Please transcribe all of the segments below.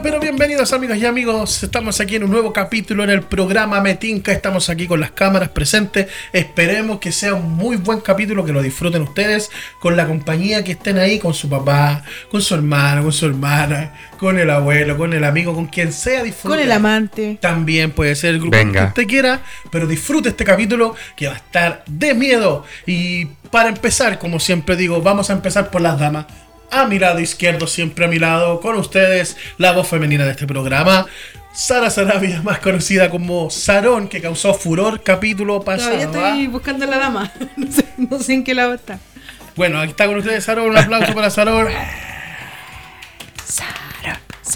Pero bienvenidos amigos y amigos. Estamos aquí en un nuevo capítulo en el programa Metinca. Estamos aquí con las cámaras presentes. Esperemos que sea un muy buen capítulo, que lo disfruten ustedes, con la compañía que estén ahí, con su papá, con su hermano, con su hermana, con el abuelo, con el amigo, con quien sea. Disfruten. Con el amante. También puede ser el grupo Venga. que usted quiera, pero disfrute este capítulo que va a estar de miedo. Y para empezar, como siempre digo, vamos a empezar por las damas. A mi lado izquierdo, siempre a mi lado, con ustedes, la voz femenina de este programa, Sara Sarabia, más conocida como Sarón, que causó furor capítulo pasado. Todavía estoy buscando a la dama. No sé, no sé en qué lado está. Bueno, aquí está con ustedes Sarón, un aplauso para Sarón.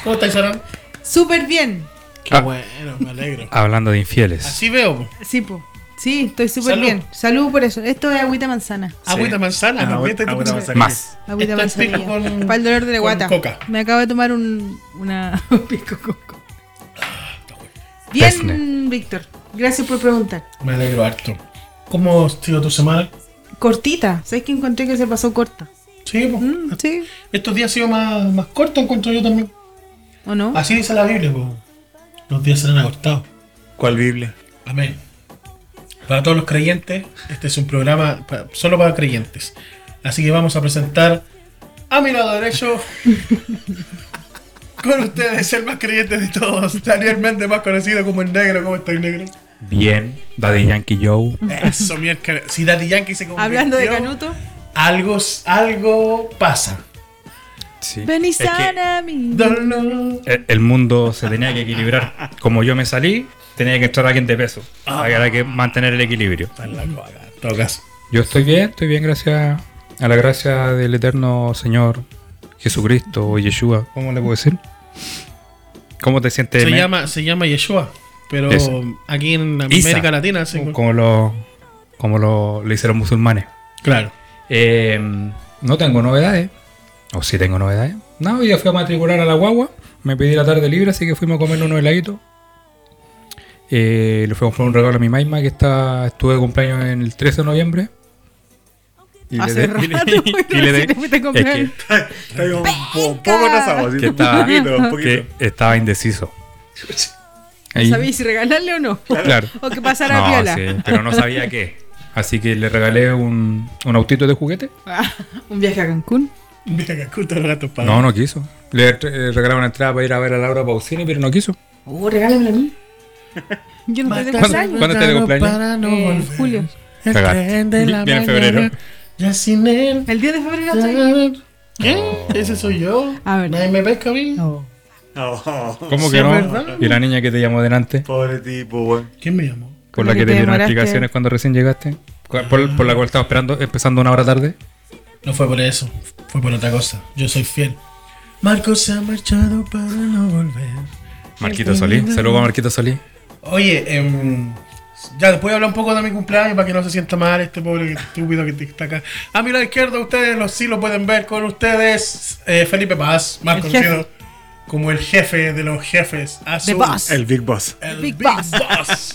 ¿Cómo estáis, Sarón? Súper bien. Qué Ah. bueno, me alegro. Hablando de infieles. Así veo. po. Sí, po. Sí, estoy súper Salud. bien. Salud por eso. Esto es agüita manzana. Agüita manzana, Ah, ¿no? agüita- agüita manzana. Más. Agüita manzanilla. con- Para el dolor de la guata. coca. Me acabo de tomar un, una pico con coca. Pesne. Bien, Víctor. Gracias por preguntar. Me alegro harto. ¿Cómo ha sido tu semana? Cortita. ¿Sabes que encontré que se pasó corta? Sí, pues. Mm, sí. Estos días han sido más, más cortos, encuentro yo también. ¿O no? Así dice la Biblia, pues. Los días serán acortados. ¿Cuál Biblia? Amén. Para todos los creyentes, este es un programa solo para creyentes. Así que vamos a presentar a mi lado derecho, con ustedes, el más creyente de todos, Daniel Méndez, más conocido como el negro. ¿Cómo está el negro? Bien. Daddy Yankee Joe. Eso, miércoles. Si Daddy Yankee se convirtió, Hablando de Canuto. Algo, algo pasa. Sí. Ven y Es que sana mi. El- el mundo se tenía que equilibrar. Como yo me salí, tenía que entrar alguien de peso. Había que mantener el equilibrio. Está en la coaga, en todo caso. Yo estoy bien, estoy bien gracias a la gracia del eterno Señor Jesucristo o Yeshua. ¿Cómo le puedo decir? ¿Cómo te sientes? Se llama, se llama Yeshua, pero aquí en Isa. América Latina, sí, Como lo, como lo le hicieron musulmanes. claro. Eh, no tengo novedades. O sí tengo novedades. No, ya fui a matricular a la guagua. Me pedí la tarde libre, así que fuimos a comer unos heladitos. Eh, le fui a comprar un regalo a mi maima que está, estuve de cumpleaños en el 13 de noviembre. Y Hace le, rato, y le- si le fuiste a es comprar. que, Está un, po- un poco atrasado, así, Que un está- poquito, un poquito. que estaba indeciso. ¿No Ahí- sabías si regalarle o no? claro. O que pasara No, piola. sí, pero no sabía qué. Así que le regalé un, un autito de juguete. Ah, Un viaje a Cancún. Mira que oculta los gatos para. No, no quiso. Le eh, regalé una entrada para ir a ver a Laura Pausini, pero no quiso. Oh, regálamela a mí. Yo no tengo ¿Cuándo- años. cuándo te de cumpleaños? Para no Eh, julio. El tren de la Viene en mañana, febrero. Ya sin él. El 10 de febrero estoy. ¿Qué? Oh. ¿Ese soy yo? A ver. ¿Nadie me pesca a mí? No. Oh, ¿Cómo que no? verdad. ¿Y la niña que te llamó delante? pobre tipo, weón. ¿Quién me llamó? Por la que que te te dieron explicaciones cuando recién llegaste. Por, por la cual estaba esperando, empezando una hora tarde. No fue por eso, fue por otra cosa. Yo soy fiel. Marcos se ha marchado para no volver. Marquito Solí. Saludos a Marquito Solí. Oye, em, ya después hablar un poco de mi cumpleaños para que no se sienta mal este pobre estúpido que está acá. A mi lado izquierdo, ustedes los, sí lo pueden ver con ustedes. eh, Felipe Paz, más conocido como el jefe de los jefes. Azul. boss. El Big Boss. El Big Big, Boss. Boss.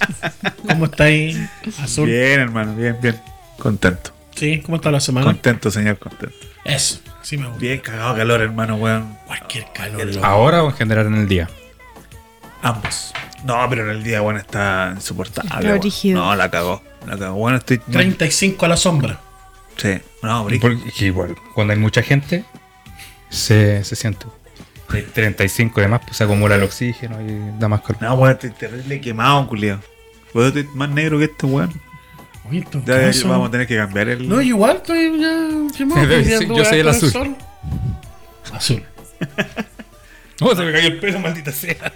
¿Cómo está ahí? Azul. Bien, hermano, bien, bien. Contento. Sí, ¿cómo está la semana? Contento, señor, contento. Eso, sí me gusta. Bien cagado calor, hermano, weón. Cualquier calor. ¿Ahora o en general en el día? Ambos. No, pero en el día, weón, está insoportable. Está. No, la cagó. La cagó. Bueno, estoy. 35 a la sombra. Sí. No. Porque igual, cuando hay mucha gente, se, se siente. Hay 35 y demás, pues se acumula el oxígeno y da más calor. No, weón, estoy terrible quemado, culiado. Weón, estoy más negro que este, weón. Oye, Ya, caso- vamos a tener que cambiar el. No, igual estoy ya. día yo soy el azul. sol. Azul. Oh, se me cayó el pelo, maldita sea.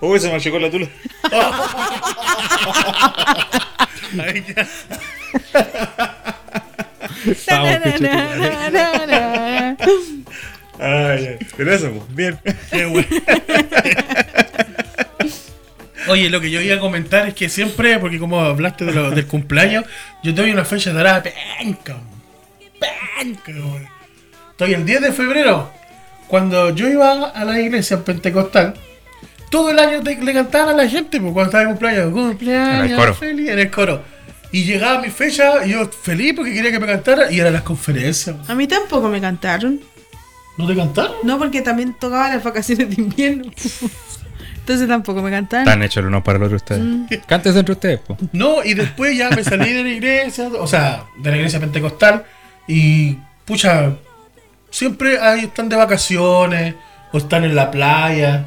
Uy, se me achicó la tula. Ahí ya. Vamos, pinche tu madre. Na, na, na, na. Ay, ay. Pero eso, pues, bien. Qué bueno. Oye, lo que yo iba a comentar es que siempre, porque como hablaste de lo- del cumpleaños, yo te doy una fecha dorada penca. Penca, weón. Estoy el 10 de febrero. Cuando yo iba a la iglesia pentecostal, todo el año te- le cantaban a la gente pues, cuando estaba de cumpleaños. Cumpleaños En el coro. feliz en el coro. Y llegaba mi fecha y yo feliz porque quería que me cantara y eran las conferencias. A mí tampoco me cantaron. ¿No te cantaron? No, porque también tocaba las vacaciones de invierno. Entonces tampoco me cantaron. Están hechos el uno para el otro ustedes. Cántese entre ustedes, po. No, y después ya me salí de la iglesia, o sea, de la iglesia pentecostal y pucha, siempre ahí están de vacaciones o están en la playa.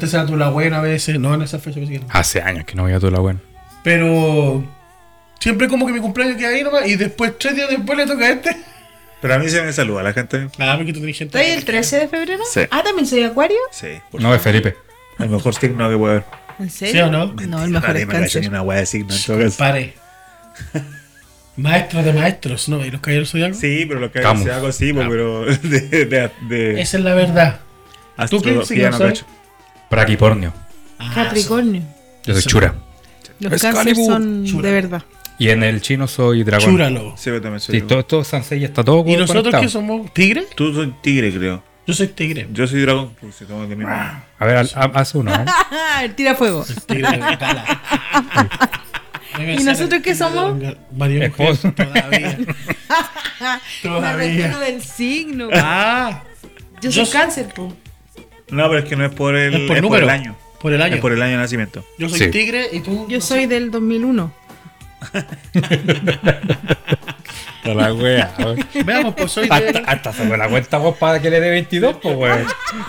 Será tu la buena a veces, no en esa fecha, pues, sí. Hace años que no voy a toda la buena. pero siempre como que mi cumpleaños queda ahí nomás y después, tres días después le toca a este. Pero a mí se me saluda la gente. Nada, me quito tu gente. ¿Estoy el 13 de febrero? Sí. Ah, ¿también soy acuario? Sí, por No, es Felipe. El mejor signo que puede haber. ¿En ¿Sí serio? o no? No, el mejor Nadie es me ni una wea de signo en todo caso. Pare. Maestros de maestros, ¿no? ¿Y los caballeros zodiacos? Sí, pero lo que Camus. se hago sí, pues, pero de, de, de Esa es la verdad. ¿Tú qué signo cacho. Braquipornio. Ah, Capricornio. Yo soy chura. Los cánceres son Chura. de verdad. Y en el chino soy dragón. Chúralo. Sí, yo también soy. Sí, todo, todo Sansei está todo ¿Y nosotros qué somos? ¿Tigre? Tú soy tigre, creo. Yo soy tigre. Yo soy dragón. Pues si. A ver, haz- haz uno, ¿eh? el tira fuego. Tigre de. Debe ¿Y nosotros qué somos? María Esposo. Mujer, todavía. Me Todavía. del signo. Ah, Yo yo soy soy- cáncer, po. No, pero es que no es por el, es por es número. el año. Por el año. Es por el año de nacimiento. Yo soy Sí. tigre y tú. Yo no soy del 2001. Toda la wea. Veamos, pues soy Hasta, de. hasta se me la cuenta vos para que le dé 22, pues, wey.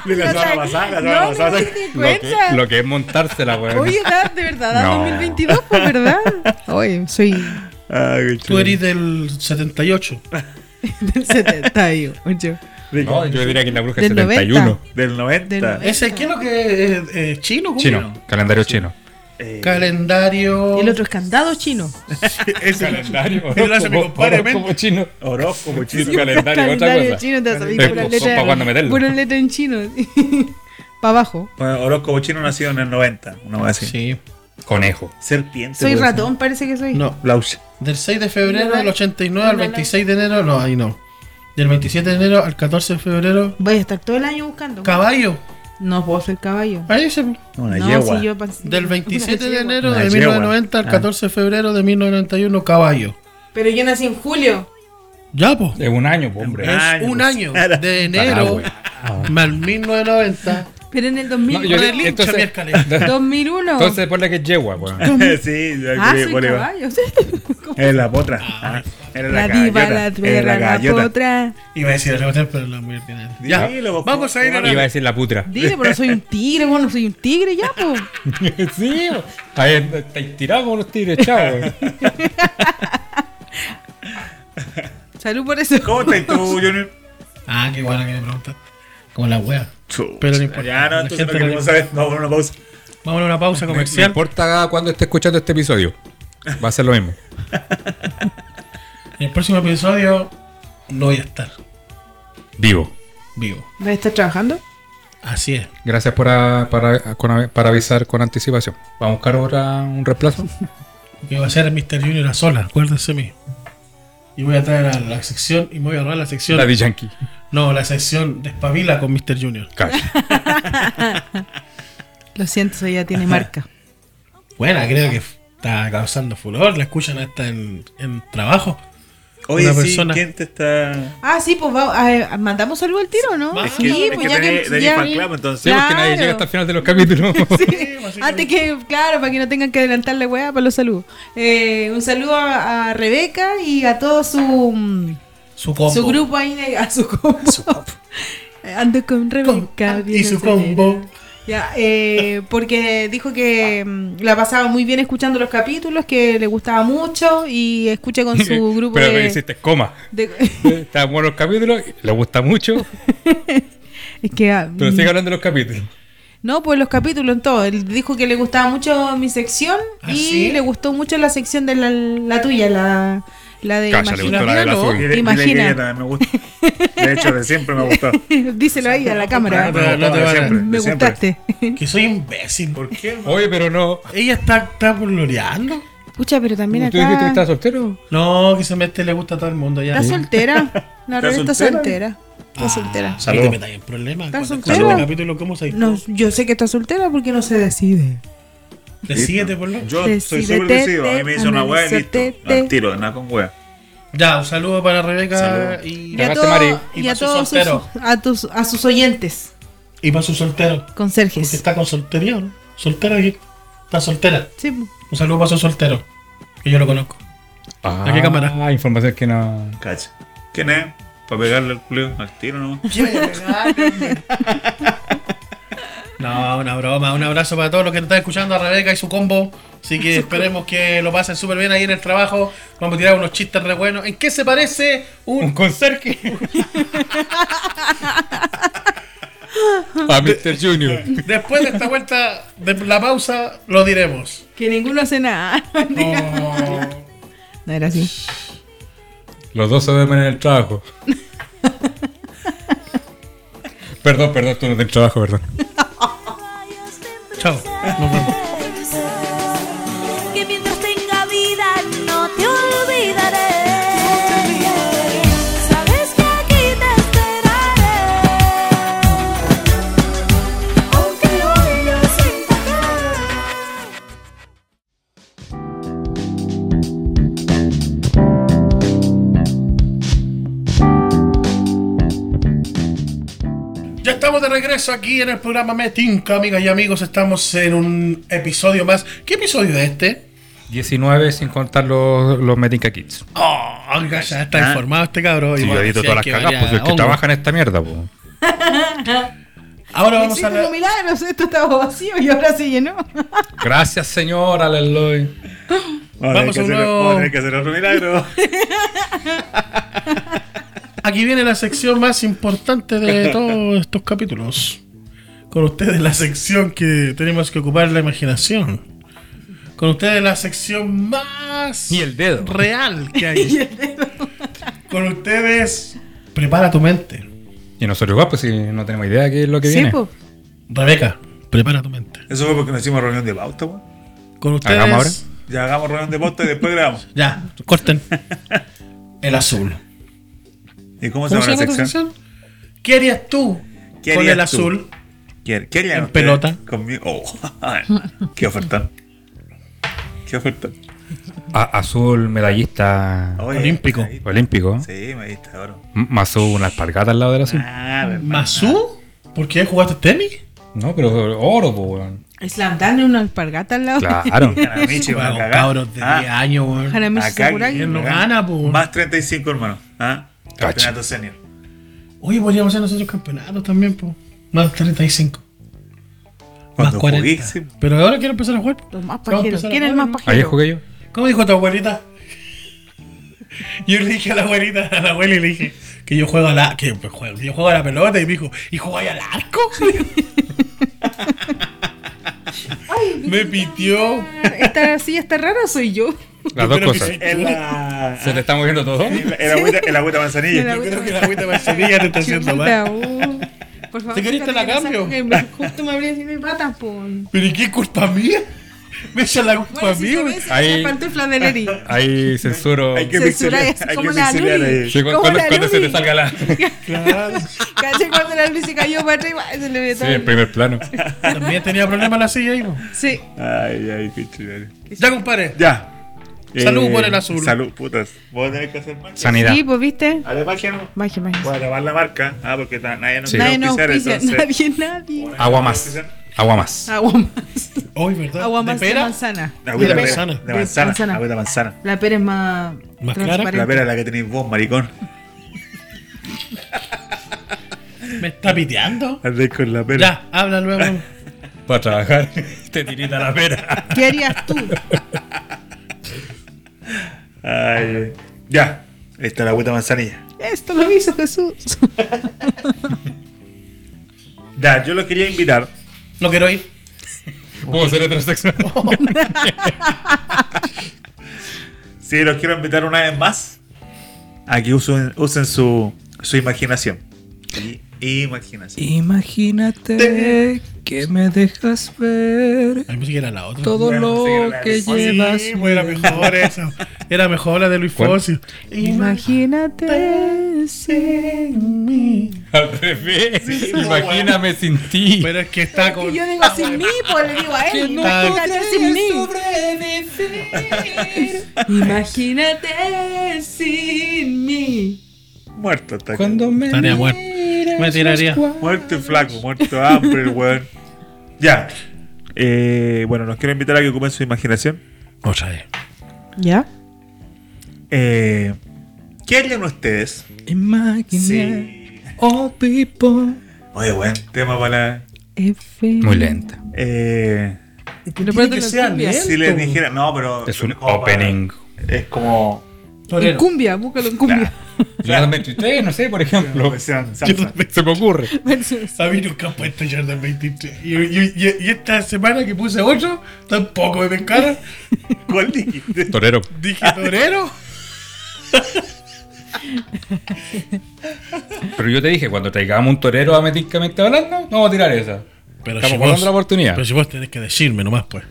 De la semana pasada, la semana pasada. Lo que, cuenta. lo que es montársela, wey. Oye, da, de verdad, da No. 2022, pues, ¿verdad? Oye, soy Ay, Tú eres del 78. del 78. No, yo diría que la bruja es Del 71. Del 90. Del 90. ¿Ese qué es lo que es eh, chino? ¿Cómo? Chino, calendario chino. Eh, Calendario. El otro es candado chino. Ese- Calendario, men. como chino. Horóscopo Sí, chino. calendario, otra Calendario cosa. chino, te Es meterlo. Puras letras en chino. Para abajo. Bueno, horóscopo chino nacido en el 90. Una vez así. Sí. Conejo. Serpiente. Soy puede ser. ratón, parece que soy. No. Laucha. Del 6 de febrero del no. 89 al No, no. 26 de enero. No, ahí no. Del 27 de enero al 14 de febrero. Voy a estar todo el año buscando. Caballo. No puedo ser caballo. Ahí se. Una no, yegua. si yo Del una 27 de enero Una de yegua. 1990 al Ah. 14 de febrero de 1991, caballo. Pero yo nací en julio. Ya, pues. Es un año, pues, hombre. Es un pues. año de enero al 1990. Pero en el 2000, No, yo- Con el hincha entonces- miércoles. 2001. Entonces ponle que es yegua, weón. sí, ah, soy caballo. Es la potra. Ah, Era La la, diva, gallota. la tierra, la gallota. potra. Iba a decir el rebote, pero no muy ordinario. Ya, Dilo, vamos a ir ¿cómo a Iba a la... decir la putra. Dile, pero soy un tigre, bueno, soy un tigre ya, pues. sí, ahí estáis tirados como los tigres, chavo. Salud por eso. ¿Cómo estás tú, Junior? Ah, qué buena que me preguntaste. Como la wea. Pero no importa. Ya no, entonces queremos saber. Vamos a una pausa. Vamos a una pausa No comercial. importa cuando esté escuchando este episodio. Va a ser lo mismo. En el próximo episodio no voy a estar Vivo. vivo. ¿Vas a estar trabajando? Así es. Gracias por a- para, con- para avisar con anticipación. Vamos a buscar ahora un reemplazo. Que va a ser Mr. Junior a sola, acuérdense mí. Y voy a traer a la sección y me voy a robar la sección. Daddy Yankee. No, la sección de espabila con Mr. Junior. Cash. Lo siento, eso ya tiene marca. Buena, creo que está causando furor. La escuchan hasta en, en trabajo. Oye, Una sí, persona- ¿quién te está...? Ah, sí, pues va- ah, mandamos saludo al tiro, ¿no? Es que, sí, es pues que ya tenés- que. tenés ya- club, entonces. Sí, porque nadie Claro. llega hasta el final de los capítulos. Sí, Antes que, claro, para que no tengan que adelantarle weá para los saludos. Eh, un saludo a, a Rebeca y a todo su, mm, Su combo. su grupo ahí, de- a su combo. Ando con Rebeca. Con- y bien su acelera. combo. Ya, eh, porque dijo que mm, la pasaba muy bien escuchando los capítulos, que le gustaba mucho y escucha con su grupo Pero me de, hiciste coma. de- Están buenos los capítulos, le gusta mucho, es que ah, pero mm, sigue hablando de los capítulos. No, pues los capítulos en todo. Él dijo que le gustaba mucho mi sección ¿Ah, y sí? le gustó mucho la sección de la, la tuya, la, la de Calla, le Imagina. gustó la de Imagina. me gusta. De hecho, de siempre me ha gustado. Díselo ahí a la cámara. No te- no te de van a- siempre, de Me gustaste. Que soy imbécil. ¿Por qué? Oye, pero no. Ella está, está. Pucha, pero también ¿Tú dijiste que acá. estás soltero? No, que se mete le gusta a todo el mundo ya. ¿Está soltera? La ¿Está Rebe está soltera? Está soltera. No Salud. te metas en problemas. ¿Está Cuando soltera? este capítulo, ¿cómo se No, yo sé que está soltera porque no se decide. Decídete por lo. Yo soy súper decidido. A mí me dice una weá y listo. Al tiro, nada con weá. Ya, un saludo para Rebeca y, a, Cagaste, todo- Mari. Y a su todos sus, soltero. a, tus, a sus oyentes, y para su soltero. Porque conserjes. está con soltería, ¿no? Soltera aquí. Está soltera. Sí, Un saludo para su soltero. Que yo lo conozco. Ah, ¿A qué cámara? información que no. Cacha. ¿Quién es? Para pegarle al culio al tiro, ¿no? No, una broma. Un abrazo para todos los que nos están escuchando a Rebeca y su combo. Así que esperemos que lo pasen súper bien ahí en el trabajo. Vamos a tirar unos chistes re buenos. ¿En qué se parece un conserje. A Mr. Junior. Después de esta vuelta de la pausa, lo diremos. que ninguno hace nada. Oh. No era así. Los dos se duermen en el trabajo. perdón, perdón, tú no tienes trabajo, perdón. Chao. Estamos de regreso aquí en el programa Metinca, amigas y amigos. Estamos en un episodio más. ¿Qué episodio es este? 19 sin contar los, los Metinca Kids. Oh, oiga, ya está Ah. informado este cabrón. Sí, yo edito todas las cagas, pues el que hongo. trabaja en esta mierda, pues. Ahora vamos a la... milagros, esto estaba vacío y ahora se llenó. Gracias, señor, aleluya. Vamos a hacer, nuevo- vamos a tener que hacer otro milagro. Aquí viene la sección más importante de todos estos capítulos. Con ustedes la sección que tenemos que ocupar la imaginación. Con ustedes la sección más Y el dedo. real que hay. Con ustedes, prepara tu mente. Y nosotros igual, pues si no tenemos idea de qué es lo que Sí, viene. po. Rebeca, prepara tu mente. Eso fue porque nos hicimos reunión de pauta, weón. Con ustedes. Hagamos ahora. Ya hagamos reunión de pauta y después grabamos. Ya, corten. El azul. ¿Y cómo, se ¿Cómo llama se la llama sección? sección? ¿Qué harías tú ¿Qué con harías el tú? azul? ¿Qué, qué harían En pelota. Conmigo. Oh, qué oferta. Qué oferta. A- azul medallista Oye, Olímpico. ahí- olímpico. Sí, me diste oro. M- Mazú una alpargata al lado del azul. Ah. ¿Mazú? ¿Por qué jugaste tenis? No, pero oro, weón. Slam una alpargata al lado. Claro. Bueno, una cagada. cabros de Ah, 10 años, weón. Hanamichi Acá Sakurai. ¿Quién no gana, po? Más 35, hermano. ¿Ah? Campeonato senior. Oye, podríamos hacer nosotros campeonatos también, po. Más 35. Más Cuando 40. jugué, sí. Pero ahora quiero empezar a jugar. Los más pajeros. ¿Quién es el más pajero? Ahí jugué yo. ¿Cómo dijo tu abuelita? Yo le dije a la abuelita, a la abuela y le dije que yo juego a la, que pues, juego, que yo juego a la pelota y me dijo, ¿y jugáis al arco? me pitió. ¿Esta silla está rara soy yo? Las dos que cosas. sí. La. ¿Se te está moviendo todo? El agüita, el agüita manzanilla. El Yo creo que la agüita manzanilla te está haciendo mal. uh. Por favor, ¿Te querés te la que cambio? que me- Justo me abrí así mi pata, po. ¿Pero y qué culpa mía? Me echa la culpa Bueno, si mía. se Ahí- pantufla de. Ahí censuro. Hay que así hay que Luli. ahí. Sí, cuando, cuando se te salga la. Claro. Caché cuando la luz se cayó para arriba, se le Sí, todo. en primer plano. También tenía problemas la silla ahí, po. Sí. Ay, ay, qué chévere. Ya, compadre. Ya. Eh, Salud por el azul. Salud, putas. Voy a tener que hacer marca. Sanidad. Sí, pues viste. Haré magia, ¿no? Magia, magia. Voy a grabar la marca. Ah, porque nadie nos Sí. quiere Nadie nos auspiciar, auspicia, entonces- nadie, nadie. Agua más. Agua más. Agua más. Hoy, ¿verdad? Agua más ¿De de pera? manzana. La agüita De de manzana. manzana. De manzana. manzana. Agüita de manzana. La pera es más. ¿Más clara? transparente. La pera es la que tenéis vos, maricón. ¿Me está piteando? Andéis con la pera. Ya, habla luego. Para trabajar. Te tirita la pera. ¿Qué harías tú? Ay, ay. Ya. Esta es la agüita de manzanilla. Esto lo hizo Jesús. Ya, yo lo quería invitar. No quiero ir. ¿Puedo ser heterosexual? Sí, los quiero invitar una vez más a que usen, usen su, su imaginación. Y- imaginación. Imagínate qué me dejas ver Ay, que era la otra. todo Bueno, sí, lo que. Sí, llevas? pues era mejor esa. Era mejor la de Luis. Fonsi. Imagínate sin mí. Al revés. Imagíname sin ti. Pero es que está Y con. yo digo sin mí, pues le digo a Que él. no Imagínate sin mí. Imagínate sin mí. Muerto está aquí. Cuando me Estaría muerto. Me tiraría. y flaco, muerto hambre, el weón. Ya. Eh, bueno, los quiero invitar a que ocupen su imaginación. Otra vez. ¿Ya? Eh, ¿Qué harían ustedes? Imagine all people. Oye, buen tema para. F. Muy lenta. Eh, sea cumbia. lento. si les dijera. No, pero. Es un para- opening. es como. En cumbia, búscalo en cumbia. Jordan 23, no sé, por ejemplo. Versión salsa. Se me ocurre. A mí nunca he puesto Jordan 23. Y, y- y- y esta semana que puse 8, tampoco me pescara. ¿Cuál dijiste? Torero. Dije torero. Pero yo te dije, cuando traigamos un torero a meticamente hablando, no vamos a tirar esa. Pero Estamos si guardando vos- la oportunidad. Pero si vos tenés que decirme nomás, pues.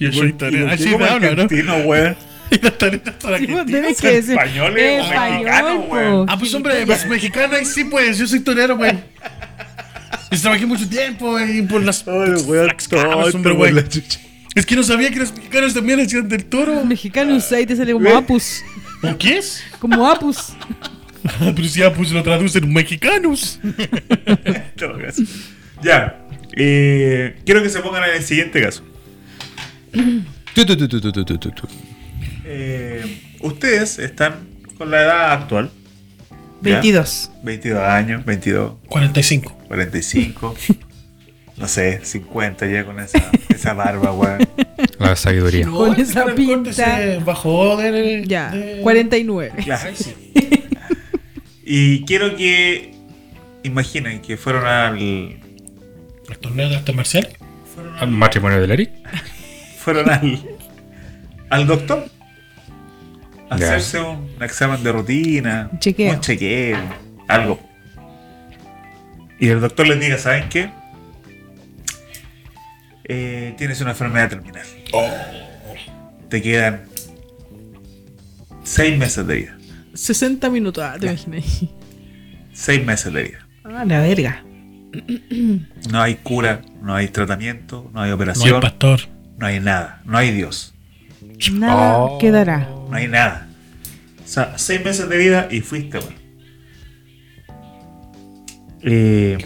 Yo soy torero. ¿Y por qué Así te hablo, ¿no? argentino, weón? Y Sí, tenés que decir. españoles o Español, mexicanos, po. weón. Ah, pues hombre, pues, mexicano ahí sí, pues. Yo soy torero, pues. Y trabajé mucho tiempo y por las. Ay, hombre, güey. la chucha. Es que no sabía que los mexicanos también hacían del toro. Mexicano ahí te sale como Ve. apus. ¿O qué es? Como apus. Pero si ya pues lo traducen mexicanos. En todo caso. Ya. Eh, quiero que se pongan en el siguiente caso. Eh, ustedes están con la edad actual. ¿ya? 22. 22 años, 22, 45. 45. No sé, 50 ya con esa, esa barba, weón. La sabiduría. Con esa el pinta. se bajó de. Ya, de- 49. Ya. Ay, sí. Y quiero que imaginen que fueron al ¿El torneo de artes marciales? ¿Al matrimonio del Eric? fueron al al doctor hacerse un examen de rutina, Un chequeo. un chequeo, algo. Y el doctor les diga, ¿saben qué? Eh, tienes una enfermedad terminal. Te quedan seis meses de vida. 60 minutos, ah, te imaginas. Seis meses de vida. Ah, la verga. No hay cura, no hay tratamiento, no hay No hay operación, pastor. no hay nada, no hay Dios, Nada Oh. quedará. no hay nada. O sea, seis meses de vida y fuiste, weón. Eh,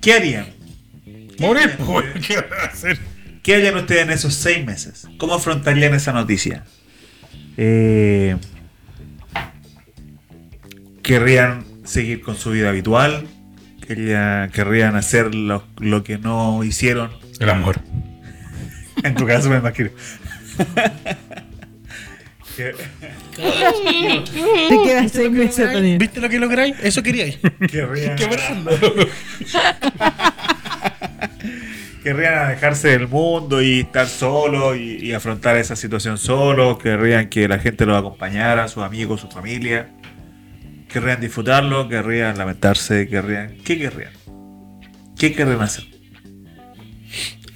¿Qué harían? Morir, ¿Qué hacer? ¿Qué harían ustedes en esos seis meses? ¿Cómo afrontarían esa noticia? Eh, ¿Querrían seguir con su vida habitual? ¿Querrían, querrían hacer lo, lo que no hicieron? El amor. En tu caso me imagino. Que- Te quedan 6 meses también. ¿Viste lo que lográis? Eso queríais. querrían, querrían alejarse del mundo y estar solo y, y afrontar esa situación solo. Querrían que la gente los acompañara, sus amigos, su familia. Querrían disfrutarlo, querrían lamentarse, querrían. ¿Qué querrían? ¿Qué querrían hacer?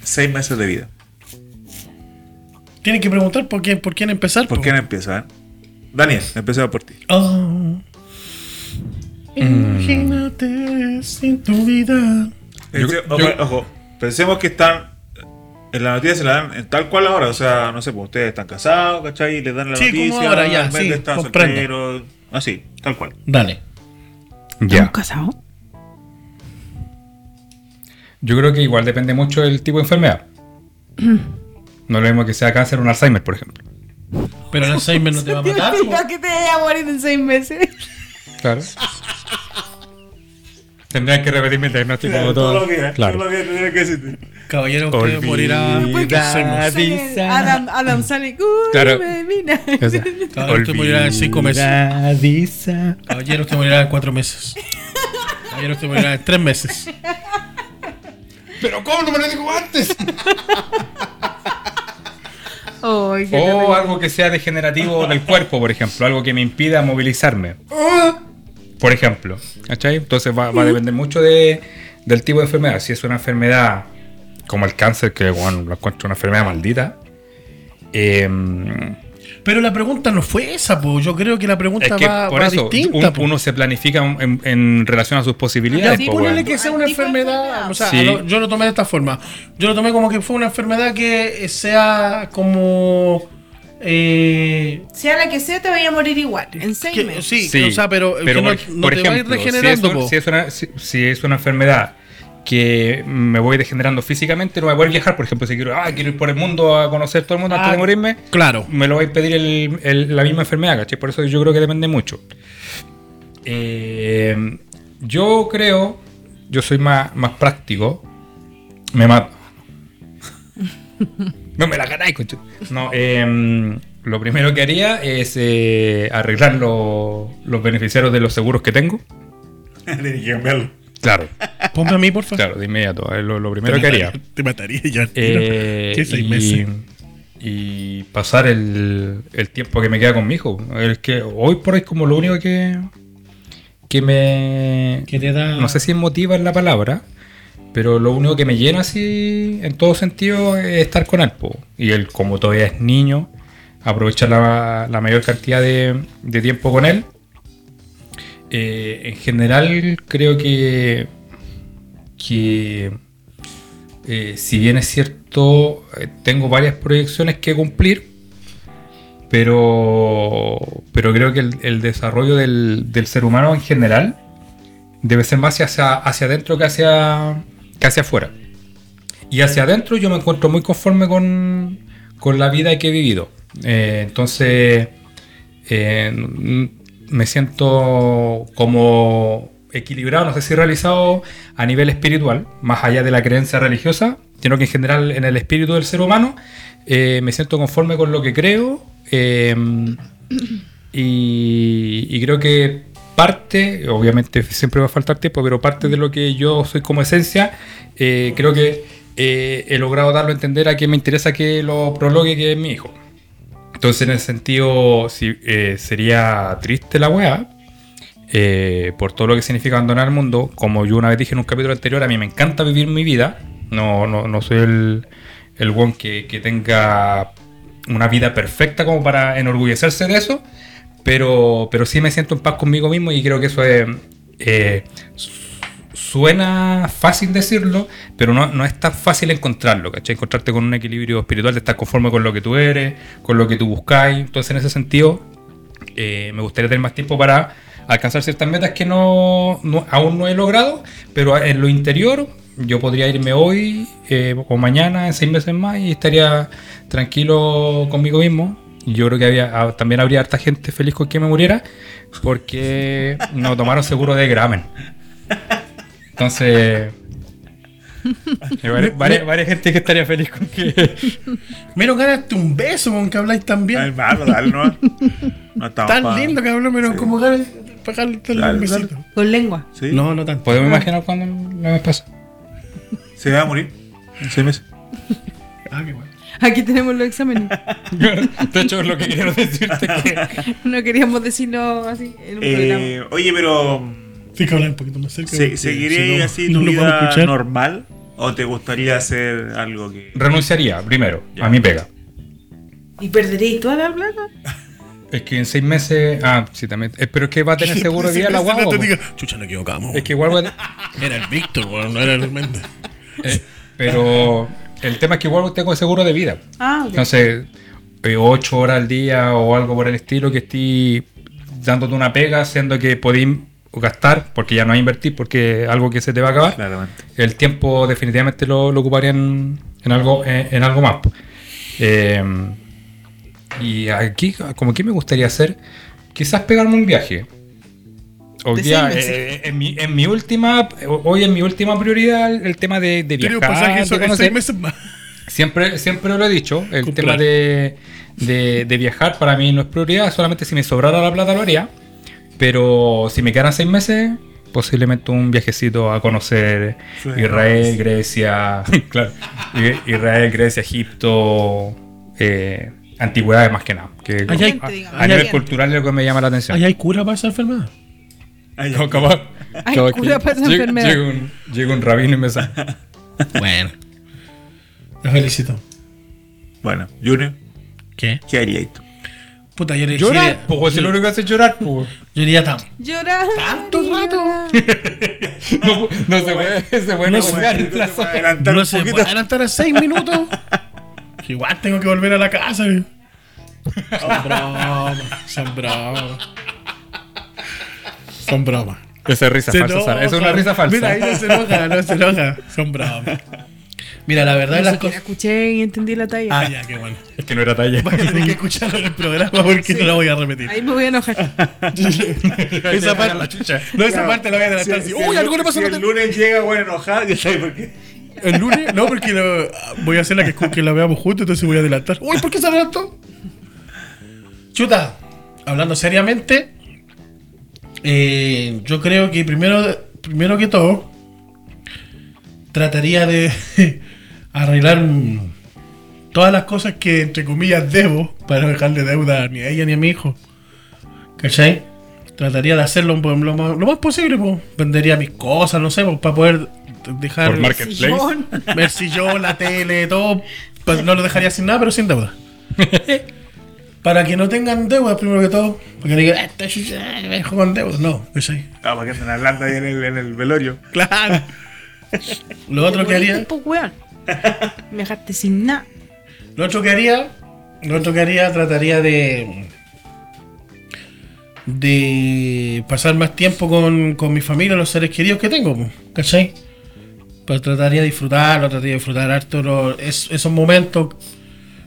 Seis meses de vida. Tienen que preguntar por quién, por quién empezar. ¿Por po. quién empieza? eh? Daniel, empecemos por ti. Oh. Imagínate sin tu vida. Yo- ojo, yo- ojo, pensemos que están. En la noticia se la dan en tal cual ahora. O sea, no sé, pues ustedes están casados, ¿cachai? Y les dan la Sí, como noticia. ahora ya, sí, comprendo. solteros, Así, tal cual. Dale. Ya. ¿Estamos casados? Yo creo que igual depende mucho del tipo de enfermedad. No es lo mismo que sea cáncer o un Alzheimer, por ejemplo. Pero el Alzheimer no te va a matar. po. Digo que te vaya a morir en 6 meses. Claro. Tendrían que repetir mi diagnóstico todo. Claro. días tendría que decirte. Caballero, usted morirá. Olvida- en seis meses. Avisa. Adam, Adam sale. Uy, Claro. O sea, Caballero, usted morirá en cinco meses. Caballero, usted morirá en cuatro meses. Caballero, usted morirá en tres meses. Pero ¿cómo no me lo dijo antes? O algo que sea degenerativo del cuerpo, por ejemplo, algo que me impida movilizarme. Por ejemplo, ¿cachai? Entonces va, va a depender mucho de, del tipo de enfermedad. Si es una enfermedad como el cáncer, que bueno, lo encuentro una enfermedad maldita. eh, Pero la pregunta no fue esa, pues. Yo creo que la pregunta es que va, por va eso distinta. un- po. uno se planifica en, en relación a sus posibilidades. Ya, sí, po, ponele que sea una enfermedad. O sea, Sí. lo- yo lo tomé de esta forma. Yo lo tomé como que fue una enfermedad que sea como. Eh, Sea la que sea, te vaya a morir igual. En seis que- meses. sí, Sí, o sea, pero, pero que no, por, no por te va a ir ejemplo, regenerando. si, es, po. un- si es una, si- si es una enfermedad que me voy degenerando físicamente, no voy a poder viajar. Por ejemplo, si quiero, ah, quiero ir por el mundo a conocer todo el mundo antes Ah, de morirme, Claro. me lo va a impedir el- el- la misma enfermedad, ¿cachai? Por eso yo creo que depende mucho. Eh, yo creo, yo soy más, más práctico, me mato. no me la ganáis, concho. No, eh, lo primero que haría es eh, arreglar lo- los beneficiarios de los seguros que tengo. Tenés que cambiarlo. Claro, Ponme a mí, por favor. claro, de inmediato. Lo, lo primero que haría. Te mataría ya. Eh, ¿Qué seis y, meses? y pasar el, el tiempo que me queda con mi hijo. Es que hoy por hoy como lo único que, que me... Que te da. No sé si motiva es la palabra, pero lo único que me llena así en todo sentido es estar con él. po. Y él, como todavía es niño, aprovechar la, la mayor cantidad de, de tiempo con él. Eh, en general creo que, que eh, si bien es cierto, eh, tengo varias proyecciones que cumplir, pero, pero creo que el, desarrollo del, del ser humano en general debe ser más hacia, hacia adentro que hacia, que hacia afuera. Y hacia adentro yo me encuentro muy conforme con, con la vida que he vivido. Entonces, eh, me siento como equilibrado, no sé si realizado a nivel espiritual, más allá de la creencia religiosa, sino que en general en el espíritu del ser humano eh, me siento conforme con lo que creo eh, y, creo que parte, obviamente siempre va a faltar tiempo, pero parte de lo que yo soy como esencia, eh, creo que he logrado darlo a entender a quien me interesa que lo prologue, que es mi hijo. Entonces, en ese sentido, eh, sería triste la weá. eh, por todo lo que significa abandonar el mundo. Como yo una vez dije en un capítulo anterior, a mí me encanta vivir mi vida. No, no, no soy el, el one que, que tenga una vida perfecta como para enorgullecerse de eso. Pero, pero sí me siento en paz conmigo mismo y creo que eso es. eh, suena fácil decirlo, pero no, no es tan fácil encontrarlo, ¿cachai? Encontrarte con un equilibrio espiritual, de estar conforme con lo que tú eres, con lo que tú buscáis. Entonces, en ese sentido, eh, me gustaría tener más tiempo para alcanzar ciertas metas que no, aún no he logrado, pero en lo interior yo podría irme hoy eh, o mañana, en seis meses más, y estaría tranquilo conmigo mismo. Yo creo que ah, también habría harta gente feliz con que me muriera, porque no tomaron seguro de gramen. Entonces, hay varias, varias- varias gente que estaría feliz con que... Menos ganaste un beso con que habláis tan bien. Hermano, dale, no. No Tan pa- lindo que habló, pero como ganas de pegarle un Dale, besito. Con lengua. Sí. No, no tanto. ¿Podemos imaginar cuando la vez pasa? Se va a morir. En seis meses. Ah, qué bueno. Aquí tenemos los exámenes. De hecho, lo que quiero decirte es que... No queríamos decirlo así en un Eh, oye, pero. Tienes que hablar un poquito más cerca. ¿se- porque ¿Seguirías si no, así no tu lo puedo vida escuchar. normal? ¿O te gustaría hacer algo que.? Renunciaría, primero, a mi pega. ¿Y perderéis toda la plata? Es que en seis meses... Ah, sí, también. eh, Pero es que va a tener seguro de vida la no guagua. Chucha, nos equivocamos. Es que igual voy a... Era el Víctor, weón, no era el Méndez. eh, pero el tema es que igual tengo seguro de vida. Ah, ok. Entonces, eh, ocho horas al día o algo por el estilo que estoy dándote una pega, siendo que podéis gastar, porque ya no hay invertir, porque es algo que se te va a acabar. Claramente. El tiempo definitivamente lo, lo ocuparía en, en algo, en, en algo más. Eh, y aquí, como que me gustaría hacer, quizás pegarme un viaje. Hoy día, eh, en, mi, en mi última, hoy en mi última prioridad, el tema de, viajar, pasaje de eso en conocer. seis meses más. Siempre, siempre lo he dicho, el Comprar. tema de, de- de viajar para mí no es prioridad, solamente si me sobrara la plata lo haría. Pero si me quedan seis meses, posiblemente un viajecito a conocer Suena. Israel, Grecia, claro, Israel, Grecia, Egipto, eh, antigüedades más que nada. Que Allá hay- a, digamos, a nivel hay- cultural es lo que me llama la atención. ¿Ahí hay cura para esa enfermedad? Ay, No, capaz. Ay, capaz cura que para esa llega- enfermedad. Llega un, llega un rabino y me sana. Bueno. Te felicito. Bueno, Junior, ¿Qué? ¿qué harías tú? Puta, yo le Llorar, pues si lo único que hace es llorar, pues. Yo iría tan. Llorar. ¿Tanto rato? No, no se puede, se puede No negociar se-. Adelantar No se puede adelantar a 6 minutos. Que igual tengo que volver a la casa. Son bromas, son bromas. Son bromas. Esa es risa Se falsa, Sara. Esa es una risa falsa. Mira, ahí no se enoja, no se enoja. Son bromas. Mira, la verdad es Ni las cosas. escuché y entendí la talla. Ah, ya, qué bueno. Es que no era talla. Voy a tener que escucharlo en el programa porque no lo voy a repetir. Ahí me voy a enojar. esa parte, la chucha. no, esa parte la voy a adelantar. así, Si- Uy, si algo el- le pasó si a el lunes llega, bueno, enojado, ya sabes por qué. ¿El lunes? No, porque lo- voy a hacer la que, que la veamos juntos, entonces voy a adelantar. Uy, ¿por qué se adelantó? Chuta, hablando seriamente, eh, yo creo que primero, primero que todo, trataría de arreglar todas las cosas que, entre comillas, debo para no dejarle deuda ni a ella ni a mi hijo. ¿Cachai? Trataría de hacerlo lo, más, lo más posible, pues. Vendería mis cosas, no sé, pues, para poder dejar Por Marketplace. Sillón. ver si yo, la tele, todo. Pues no lo dejaría sin nada, pero sin deuda. Para que no tengan deuda, primero que todo. Porque no digan, este chucha, me dejo con deuda. No, ¿cachai? Ah, para que andan hablando ahí en el, en el velorio. Claro. Lo otro que haría. Pues, weón. Me dejaste sin nada. Lo otro que haría. Lo otro que haría, trataría de. De pasar más tiempo con, con mi familia, los seres queridos que tengo, po, ¿cachai? Pues trataría de disfrutarlo, trataría de disfrutar harto lo- es- esos momentos.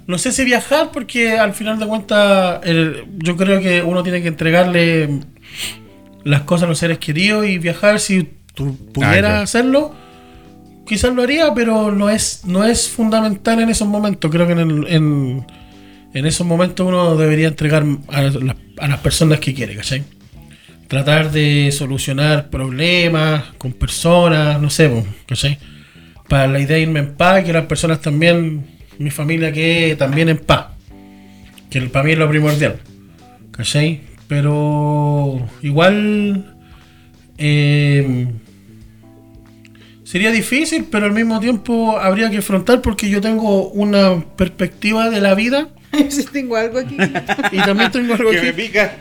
No sé si viajar, porque al final de cuentas, el- yo creo que uno tiene que entregarle las cosas a los seres queridos y viajar si tú pudieras Ah, hacerlo. Quizás lo haría, pero no es, no es fundamental en esos momentos. Creo que en, en, esos momentos uno debería entregar a, las- personas que quiere, ¿cachai? Tratar de solucionar problemas con personas, no sé, ¿cachai? Para la idea de irme en paz que las personas también, mi familia que también en paz. Que para mí es lo primordial, ¿cachai? Pero igual... eh, Sería difícil, pero al mismo tiempo habría que afrontar porque yo tengo una perspectiva de la vida Si tengo algo aquí. y también tengo algo Que me que pica.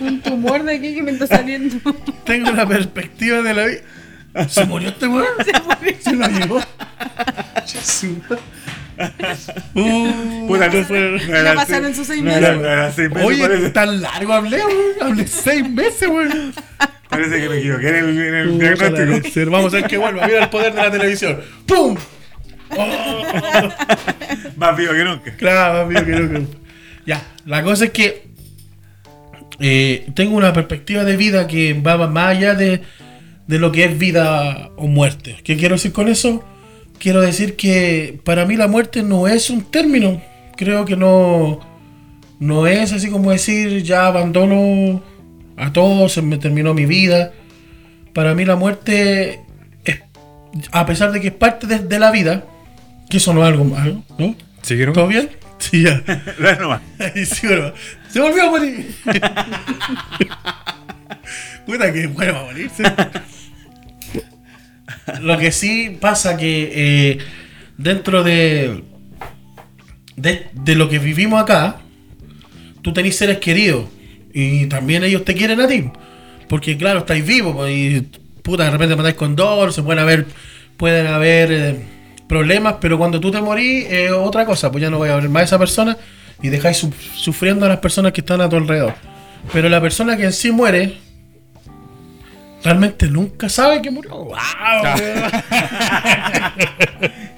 Un tumor de aquí que me está saliendo. tengo una perspectiva de la vida. ¿Se murió este weón? Se lo llevó. Uh, Puta, no fue- no pasaron sus seis meses. Oye, parece. tan largo hablé, weón. Hablé seis meses, weón. Parece que me equivoqué en el, en el diagnóstico. Vamos a ver que vuelva. Mira el poder de la televisión. ¡Pum! Oh. Más vivo que nunca. Claro, que no, que- Ya, la cosa es que eh, tengo una perspectiva de vida que va más allá de, de lo que es vida o muerte. ¿Qué quiero decir con eso? Quiero decir que para mí la muerte no es un término. Creo que no, no es así como decir ya abandono a todos, se me terminó mi vida. Para mí la muerte es, a pesar de que es parte de, de la vida, que eso no es algo malo, ¿no? ¿Siguieron? ¿Todo bien? Sí, ya. No, nomás. Sí, bueno. Se volvió a morir. Puta que bueno va a morirse. Lo que sí pasa que eh, dentro de, de lo que vivimos acá, tú tenés seres queridos y también ellos te quieren a ti. Porque claro, estáis vivos pues, y puta, de repente matáis con dolor, se pueden haber, pueden haber eh, problemas, pero cuando tú te morís es otra cosa, pues ya no voy a ver más a esa persona y dejáis su- sufriendo a las personas que están a tu alrededor. Pero la persona que en sí muere, realmente nunca sabe que murió. ¡Wow!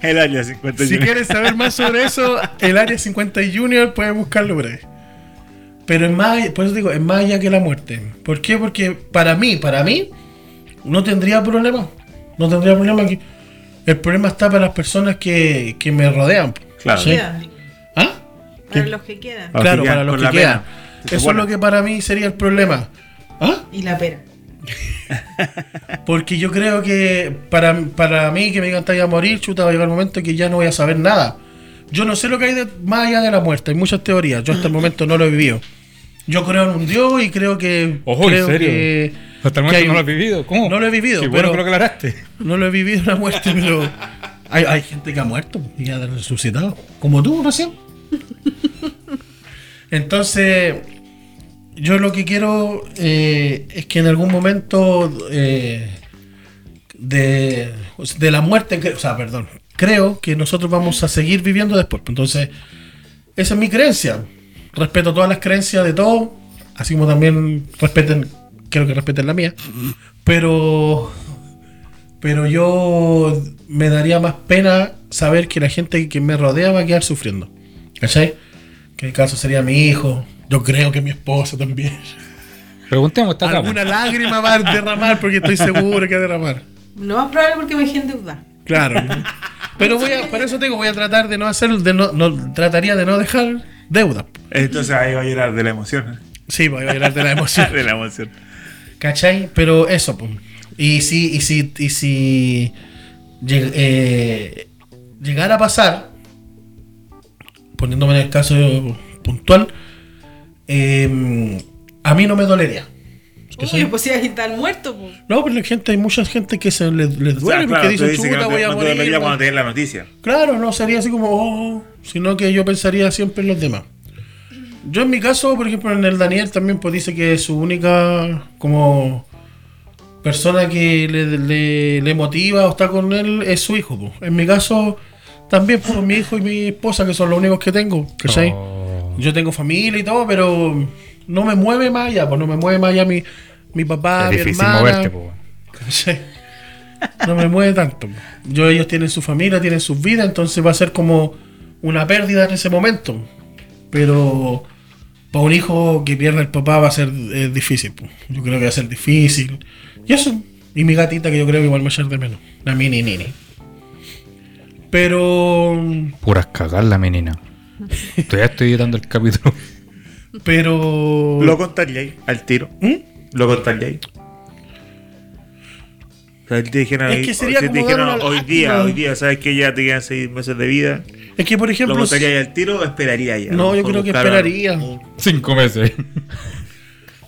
El área 50 Si quieres saber más sobre eso, el Área 50 Junior puedes buscarlo por ahí. Pero es más, por eso digo, es más allá que la muerte. ¿Por qué? Porque para mí, para mí, no tendría problema. No tendría problema aquí. El problema está para las personas que, que me rodean. Claro. ¿Ah? Para ¿Qué? los que quedan. Ah, Claro, para los que quedan. Eso es lo que para mí sería el problema. ¿Ah? Y la pera. Porque yo creo que para, para mí que me digan te voy a morir, chuta, va a llegar un momento que ya no voy a saber nada. Yo no sé lo que hay de- más allá de la muerte, hay muchas teorías, yo hasta el momento no lo he vivido. Yo creo en un Dios y creo que Ojo, ¿en serio? que Hasta el momento hay- no lo has vivido. ¿Cómo? No lo he vivido, Qué bueno pero- que lo aclaraste. No lo he vivido una muerte, pero hay, hay gente que ha muerto y ha resucitado. Como tú recién. Entonces, yo lo que quiero eh, es que en algún momento eh, de, de la muerte, o sea, perdón, creo que nosotros vamos a seguir viviendo después. Entonces, esa es mi creencia. Respeto todas las creencias de todos, así como también respeten, que respeten la mía. Pero pero yo me daría más pena saber que la gente que me rodea va a quedar sufriendo. ¿Cachai? Que el caso sería mi hijo. Yo creo que mi esposa también. Preguntemos, está. Alguna lágrima va a derramar porque estoy seguro que va a derramar. Lo más probable porque me dejé endeudar. Claro. Pero voy a, por eso te digo, voy a tratar de no hacer, de no, no- trataría de no dejar deuda. Entonces ahí va a llorar de la emoción. Sí, voy a hablar de la emoción. de la emoción. ¿Cachai? Pero eso, pues. Y si, y si, y si lleg- eh, llegara a pasar, poniéndome en el caso puntual, eh, a mí no me dolería. Que Uy, soy- pues si hay estar muerto, pues. No, pero la gente, hay mucha gente que se les, les O duele sea, porque claro, dicen, chuta, no voy a no morir. dolería ¿no? cuando te den la noticia. Claro, no sería así como, oh, sino que yo pensaría siempre en los demás. Yo en mi caso, por ejemplo, en el Daniel también pues dice que su única como persona que le, le- le motiva o está con él es su hijo. pues. En mi caso, también pues, mi hijo y mi esposa, que son los únicos que tengo, ¿cachai? Oh. Yo tengo familia y todo, pero no me mueve más allá, pues no me mueve más allá mi, mi papá, es mi hermana. moverte. ¿cachai? No me mueve tanto. Yo, ellos tienen su familia, tienen sus vidas, entonces va a ser como una pérdida en ese momento. Pero para un hijo que pierda el papá va a ser eh, difícil. po. Yo creo que va a ser difícil. Y eso. Y mi gatita que yo creo que igual me va a echar de menos. La mini nini. Pero. Puras cagar la menina. Todavía estoy editando el capítulo. Pero. Lo contaría ahí, al tiro. ¿Mm? Lo contaría ahí. O sea, te dijeron, Es hoy- que sería te dijeron una hoy lástima. día, hoy día, sabes que ya te quedan seis meses de vida. Es que, por ¿Lo ejemplo. contaría ahí al tiro o esperaría ya? No, lo yo creo que esperaría. un- Cinco meses.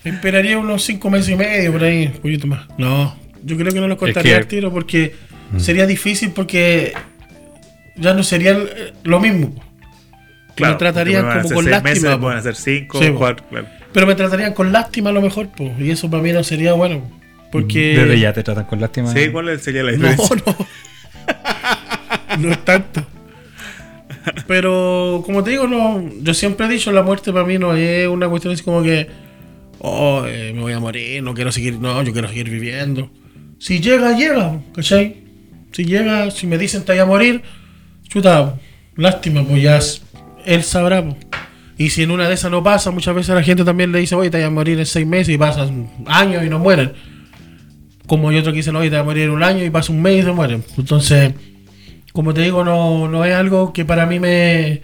Esperaría unos cinco meses y medio por ahí, un poquito más. No, yo creo que no lo contaría que- Mm. al tiro porque sería difícil porque ya no sería el- lo mismo. Claro, me tratarían como con seis lástima. meses, pueden hacer cinco, Sí, cuatro, claro. Pero me tratarían con lástima a lo mejor, pues. Y eso para mí no sería bueno. Porque. Desde ya te tratan con lástima. Sí, ¿cuál sería la No, diferencia? no. no es tanto. Pero, como te digo, no, yo siempre he dicho, la muerte para mí no es una cuestión así como que, oh, eh, me voy a morir, no quiero seguir, no, yo quiero seguir viviendo. Si llega, llega, ¿cachai? Si llega, si me dicen te voy a morir, chuta, lástima, pues ya él sabrá. pues. Y si en una de esas no pasa, muchas veces la gente también le dice, oye, te voy a morir en seis meses y pasan años y no mueren. Como hay otros que dicen, oye, te va a morir en un año y pasa un mes y se mueren. Entonces, como te digo, no, no es algo que para mí me,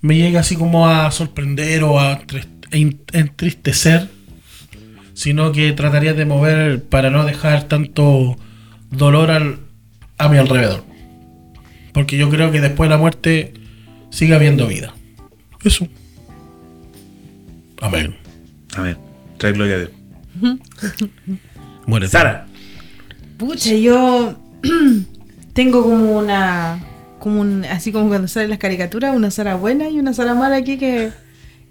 me llegue así como a sorprender o a en- entristecer, sino que trataría de mover para no dejar tanto dolor al- a mi alrededor. Porque yo creo que después de la muerte sigue habiendo vida. Eso. Amén. Amén. Trae gloria a Dios. Muere. Sara. Pucha, yo tengo como una. como un, así como cuando salen las caricaturas, una Sara buena y una Sara mala aquí que.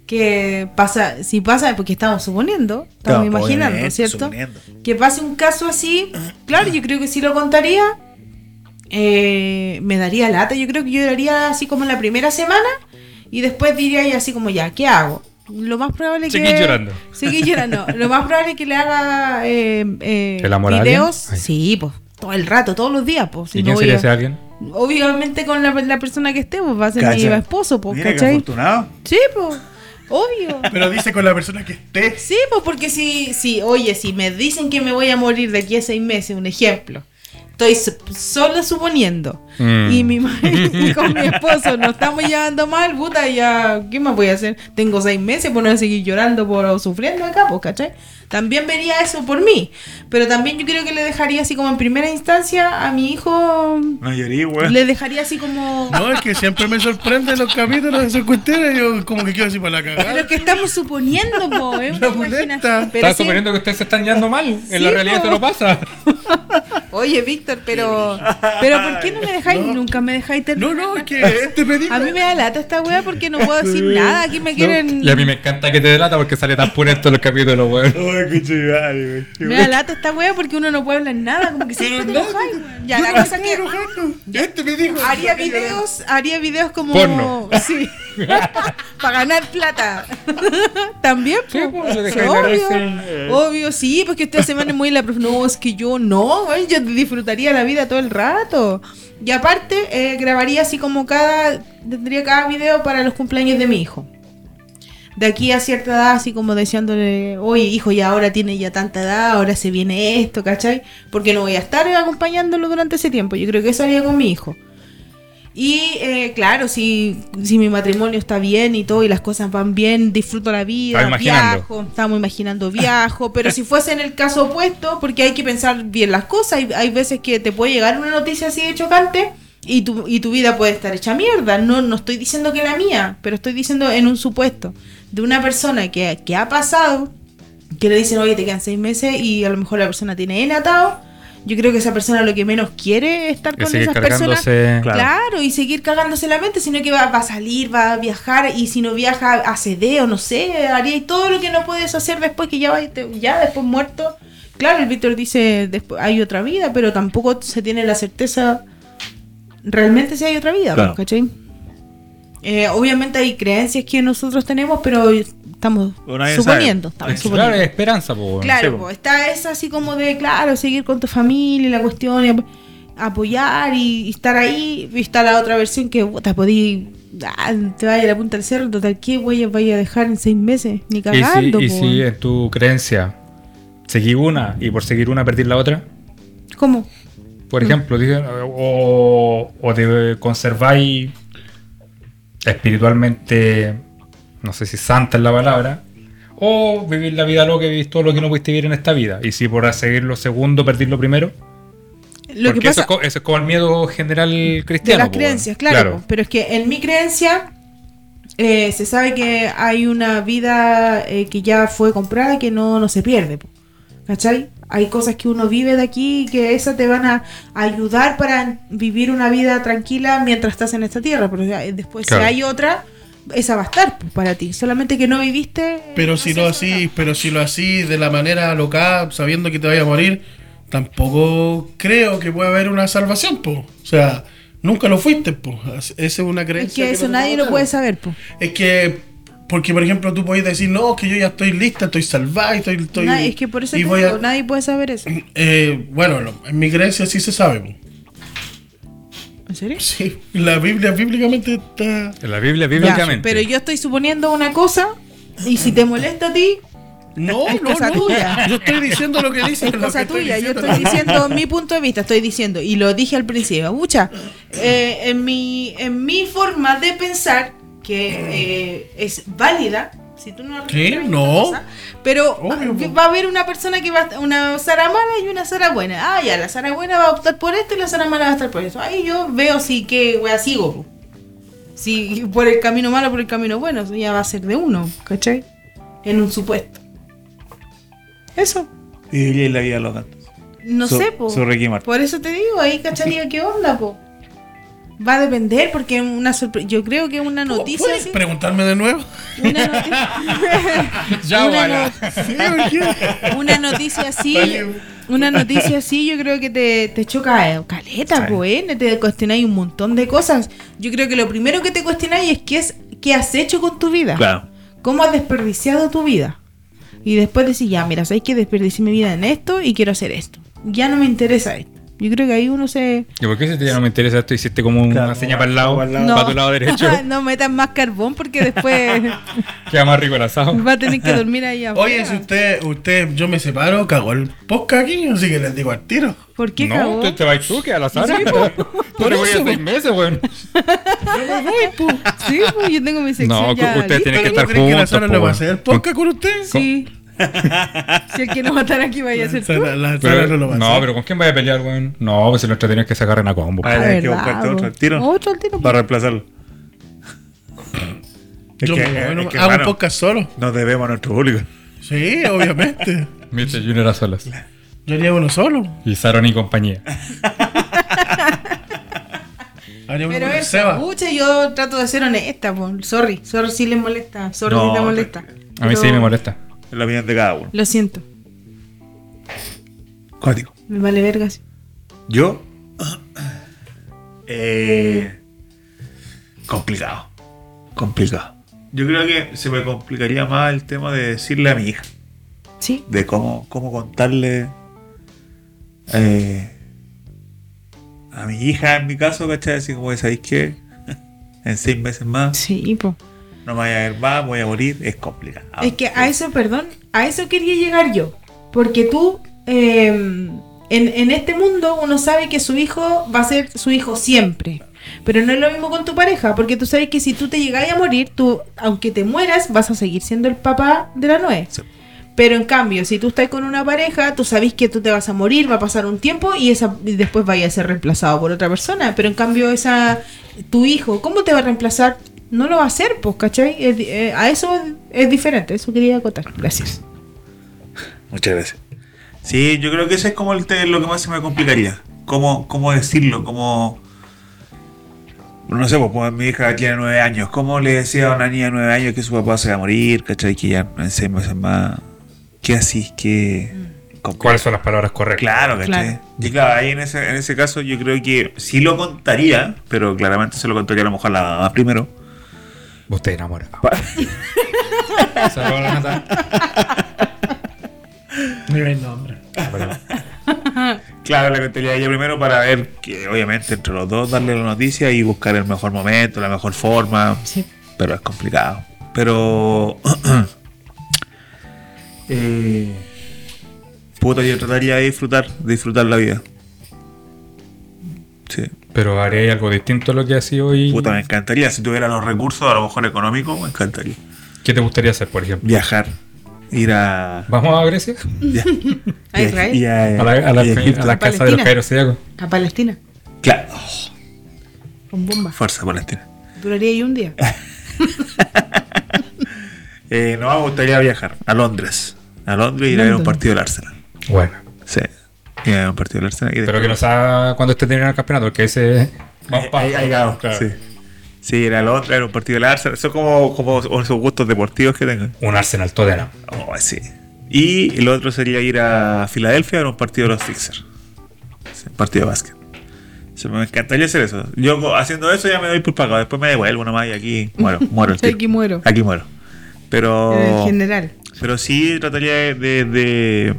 que pasa, si pasa, porque estamos suponiendo, estamos imaginando, ¿cierto? suponiendo. Que pase un caso así, claro, yo creo que sí lo contaría. Eh, me daría lata, yo creo que yo lloraría así como en la primera semana y después diría ya así como ya, ¿qué hago? Lo más probable es que... Seguir llorando. Seguir llorando. Lo más probable es que le haga eh, eh, ¿El amor a videos. Sí, pues, todo el rato, todos los días, pues. si ¿Y no quién sería a- ese alguien? Obviamente con la, la persona que esté, pues va a ser mi esposo, pues, Mira afortunado. Sí, pues, obvio. Pero dice con la persona que esté. Sí, pues porque si, si, oye, si me dicen que me voy a morir de aquí a seis meses, un ejemplo, estoy solo suponiendo. Mm. Y mi con mi esposo nos estamos llevando mal, puta, ya, ¿qué más voy a hacer? Tengo seis meses por no seguir llorando por o sufriendo acá, pues, ¿cachai? También vería eso por mí. Pero también yo creo que le dejaría así como en primera instancia a mi hijo. Llorí, weón. Le dejaría así como. No, es que siempre me sorprenden los capítulos de esas cuestiones. Yo como que quiero así para la Pero cagada. es que estamos suponiendo, po, ¿eh? La muleta. Pero Estás sí- suponiendo que ustedes se están yendo mal. En Sí, la realidad po. esto no pasa. Oye, Víctor, pero. Pero ¿por qué no me dejáis? No. Nunca me dejáis terminar. No, no, es que este dijo. A mí me da lata esta wea porque no puedo decir nada. Aquí me quieren. Y a mí me encanta que te delata porque sale tan purento los capítulos, weón. Weón. Me da lata esta wea porque uno no puede hablar nada. Como que siempre te weón. Ya, la cosa que. Este me dijo. Haría videos, haría videos como. Porno. Sí. Para ganar plata. También, Sí, pues, Sí, obvio. raíz, Obvio, sí, porque ustedes se van muy la prof. No, es que yo no, yo disfrutaría la vida todo el rato. Y aparte, eh, grabaría así como cada. Tendría cada video para los cumpleaños de mi hijo. De aquí a cierta edad, así como deseándole, oye, hijo, ya ahora tiene ya tanta edad, ahora se viene esto, ¿cachai? Porque no voy a estar acompañándolo durante ese tiempo. Yo creo que eso haría con mi hijo. Y eh, claro, si, si mi matrimonio está bien y todo y las cosas van bien, disfruto la vida, viajo, estamos imaginando viajo, pero si fuese en el caso opuesto, porque hay que pensar bien las cosas, hay, hay veces que te puede llegar una noticia así de chocante y tu, y tu vida puede estar hecha mierda. No, no estoy diciendo que la mía, pero estoy diciendo en un supuesto de una persona que, que ha pasado, que le dicen, oye, te quedan seis meses y a lo mejor la persona tiene N atado. Yo creo que esa persona lo que menos quiere es estar Que con esas personas. Claro. Claro. y seguir cagándose la mente, sino que va, va a salir, va a viajar, y si no viaja, hace de o no sé, haría todo lo que no puedes hacer después que ya va, ya después muerto. Claro, el Víctor dice, después hay otra vida, pero tampoco se tiene la certeza realmente si hay otra vida, Claro. ¿cachai? Eh, obviamente hay creencias que nosotros tenemos, pero estamos suponiendo. Estamos Claro, suponiendo. es esperanza, po. Claro, Sí, po. está esa así como de, claro, seguir con tu familia y la cuestión, y ap- apoyar y, y estar ahí. Y está la otra versión que puta, podí, ah, te vaya a la punta del cerro, total, ¿qué huellas vaya a dejar en seis meses? Ni Y si, cagando, y si en tu creencia seguí una y por seguir una perdí la otra, ¿Cómo? por ejemplo, o, o te conserváis espiritualmente, no sé si santa es la palabra, o vivir la vida loca y vivir todo lo que no pudiste vivir en esta vida. Y si por seguir lo segundo perdís lo primero, Lo porque que eso, pasa es, co- eso es como el miedo general de cristiano. las po, creencias, claro, pero es que en mi creencia eh, se sabe que hay una vida eh, que ya fue comprada que no, no se pierde, po. ¿Cachai? Hay cosas que uno vive de aquí que esas te van a ayudar para vivir una vida tranquila mientras estás en esta tierra, pero ya, después Claro. si hay otra, esa va a estar po, para ti, solamente que no viviste. Pero no si lo así, pero si lo así de la manera loca, sabiendo que te vaya a morir, tampoco creo que pueda haber una salvación, po. O sea, nunca lo fuiste, po. Esa es una Es creencia. que eso no nadie lo puede saber, po. Es que, porque por ejemplo tú podés decir, no, que yo ya estoy lista, estoy salvada, estoy... estoy Nadie- es que por eso y te voy digo, a- nadie puede saber eso. Eh, bueno, en mi creencia sí se sabe. ¿En serio? Sí, la Biblia bíblicamente está... En la Biblia, Ya, bíblicamente. pero yo estoy suponiendo una cosa y si te molesta a ti, No, Es no, cosa no. tuya. Yo estoy diciendo lo que dice. es cosa que tuya. Yo estoy diciendo mi punto de vista, estoy diciendo, y lo dije al principio, mucha, eh, en, mi, en mi forma de pensar, que eh, es válida, si tú no respetas no. cosa, pero Obvio, va- a haber una persona que va a una Sara mala y una Sara buena. Ah, ya, la Sara buena va a optar por esto y la Sara mala va a estar por eso. Ahí yo veo si que wea sigo. Si por el camino malo o por el camino bueno, eso ya va a ser de uno, ¿cachai? En un supuesto. Eso. Y la vida loca. No Su- sé, po. Por eso te digo, ahí cacharía qué onda, po. Va a depender, porque una sorpre- yo creo que una noticia ¿Puedes así. preguntarme de nuevo? Una, noticia Ya, una, una noticia así. Una noticia así, yo creo que te, te choca eh, caleta, Sí. po, eh, Te cuestionáis un montón de cosas. Yo creo que lo primero que te cuestionáis es qué, es qué has hecho con tu vida. Claro. ¿Cómo has desperdiciado tu vida? Y después decís, ya, mira, sabéis que desperdicié mi vida en esto y quiero hacer esto. Ya no me interesa esto. Yo creo que ahí uno se... ¿Y por qué si te ya no me interesa esto? Hiciste como una seña para el lado, para el lado. No. para tu lado derecho. no metan más carbón porque después Queda más rico el asado. va a tener que dormir ahí afuera. Oye, si usted, usted, yo me separo, cagó el podcast aquí, así que les digo al tiro. ¿Por qué no, cagó? tú te vas tú, que a la Sara. Sí, Tú te voy a seis meses, weón. Sí, pues yo tengo mi sección No, ya usted lista. tiene que ¿Pero estar tú crees que la juntos, po, no va a hacer podcast con usted? Sí. Si el que no va a estar aquí vaya a ser tú. La Pero- no lo va a no, hacer. pero ¿con quién vaya a pelear, weón? No, pues si nuestra tenés que se agarren a combo. Ah, hay que buscarte otro al tiro. Otro al tiro. Para reemplazarlo. Es Yo que, me voy, no- es que, hago un hermano, podcast solo. nos debemos a nuestro público. Sí, obviamente. Mr. Junior a solas. Yo haría uno solo. Y Saron y compañía. Haría uno Pero con el eso, Seba. pucha, yo trato de ser honesta, po. sorry, sorry si les molesta, sorry No, si te molesta. A mí sí me molesta. Es la opinión de cada uno. Lo siento, Cuático. me vale vergas. Yo. Eh, complicado. Complicado. Yo creo que se me complicaría más el tema de decirle a mi hija. Sí, De cómo, cómo contarle. eh, a mi hija, en mi caso, ¿cachai? Así como, ¿sabéis qué? en seis meses más sí, po. No me voy a ver más, voy a morir. Es complicado. Es que a eso, perdón, a eso quería llegar yo. Porque tú, eh, en, en este mundo, uno sabe que su hijo va a ser su hijo siempre. Pero no es lo mismo con tu pareja, porque tú sabes que si tú te llegas a morir, tú, aunque te mueras, vas a seguir siendo el papá de la. Sí. Pero en cambio, si tú estás con una pareja, tú sabes que tú te vas a morir, va a pasar un tiempo y, esa, y después vaya a ser reemplazado por otra persona. Pero en cambio, esa tu hijo, ¿cómo te va a reemplazar? No lo va a hacer, pues, ¿cachai? Eh, a eso es diferente, eso quería acotar. Gracias. Muchas gracias. Sí, yo creo que eso es como el te- lo que más se me complicaría. ¿Cómo, cómo decirlo? ¿Cómo.? No sé, pues, pues, mi hija tiene nueve años. ¿Cómo le decía a una niña de nueve años que su papá se va a morir? ¿Cachai? Que ya en seis meses más. ¿Qué así? ¿Qué.? ¿Cuáles son las palabras correctas? Claro, ¿cachai? Claro. Y claro, ahí en ese, en ese caso yo creo que sí lo contaría, pero claramente se lo contaría a lo mejor a la mamá primero. Usted enamorado. Saludos a la Nata. Mira el nombre. Claro, le contaría a ella primero para ver que obviamente entre los dos darle la noticia y buscar el mejor momento, la mejor forma. Sí. Pero es complicado. Pero. eh, puta, yo trataría de disfrutar, de disfrutar la vida. Sí. Pero haré algo distinto a lo que ha sido hoy. Puta, me encantaría. Si tuviera los recursos, a lo mejor económicos, me encantaría. ¿Qué te gustaría hacer, por ejemplo? Viajar. Ir a. ¿Vamos a Grecia? Ya. A Israel. Y a, A la, a la- y a Egipto. a la casa de los Zodiacos. A Palestina, Claro. con bomba. Fuerza Palestina. Duraría ahí un día. Eh, no me gustaría viajar a Londres. A Londres y ir a ver un partido del Arsenal. Bueno. Sí. Ver un partido del Arsenal. y Pero que no sea cuando esté terminando el campeonato, porque ese. Vamos pa- Ahí- Claro. Sí. Sí, ir a Londres, ver un partido del Arsenal. Eso es como, como esos gustos deportivos que tengan. Un Arsenal Tottenham. Oh, sí. Y el otro sería ir a Filadelfia a un partido de los Sixers. Sí, partido de básquet. Sí, me encantaría hacer eso. Yo haciendo eso ya me doy por pagado. Después me devuelvo nomás y aquí muero. muero el. Aquí muero. Aquí muero. Pero. En general. Pero sí trataría de, de, de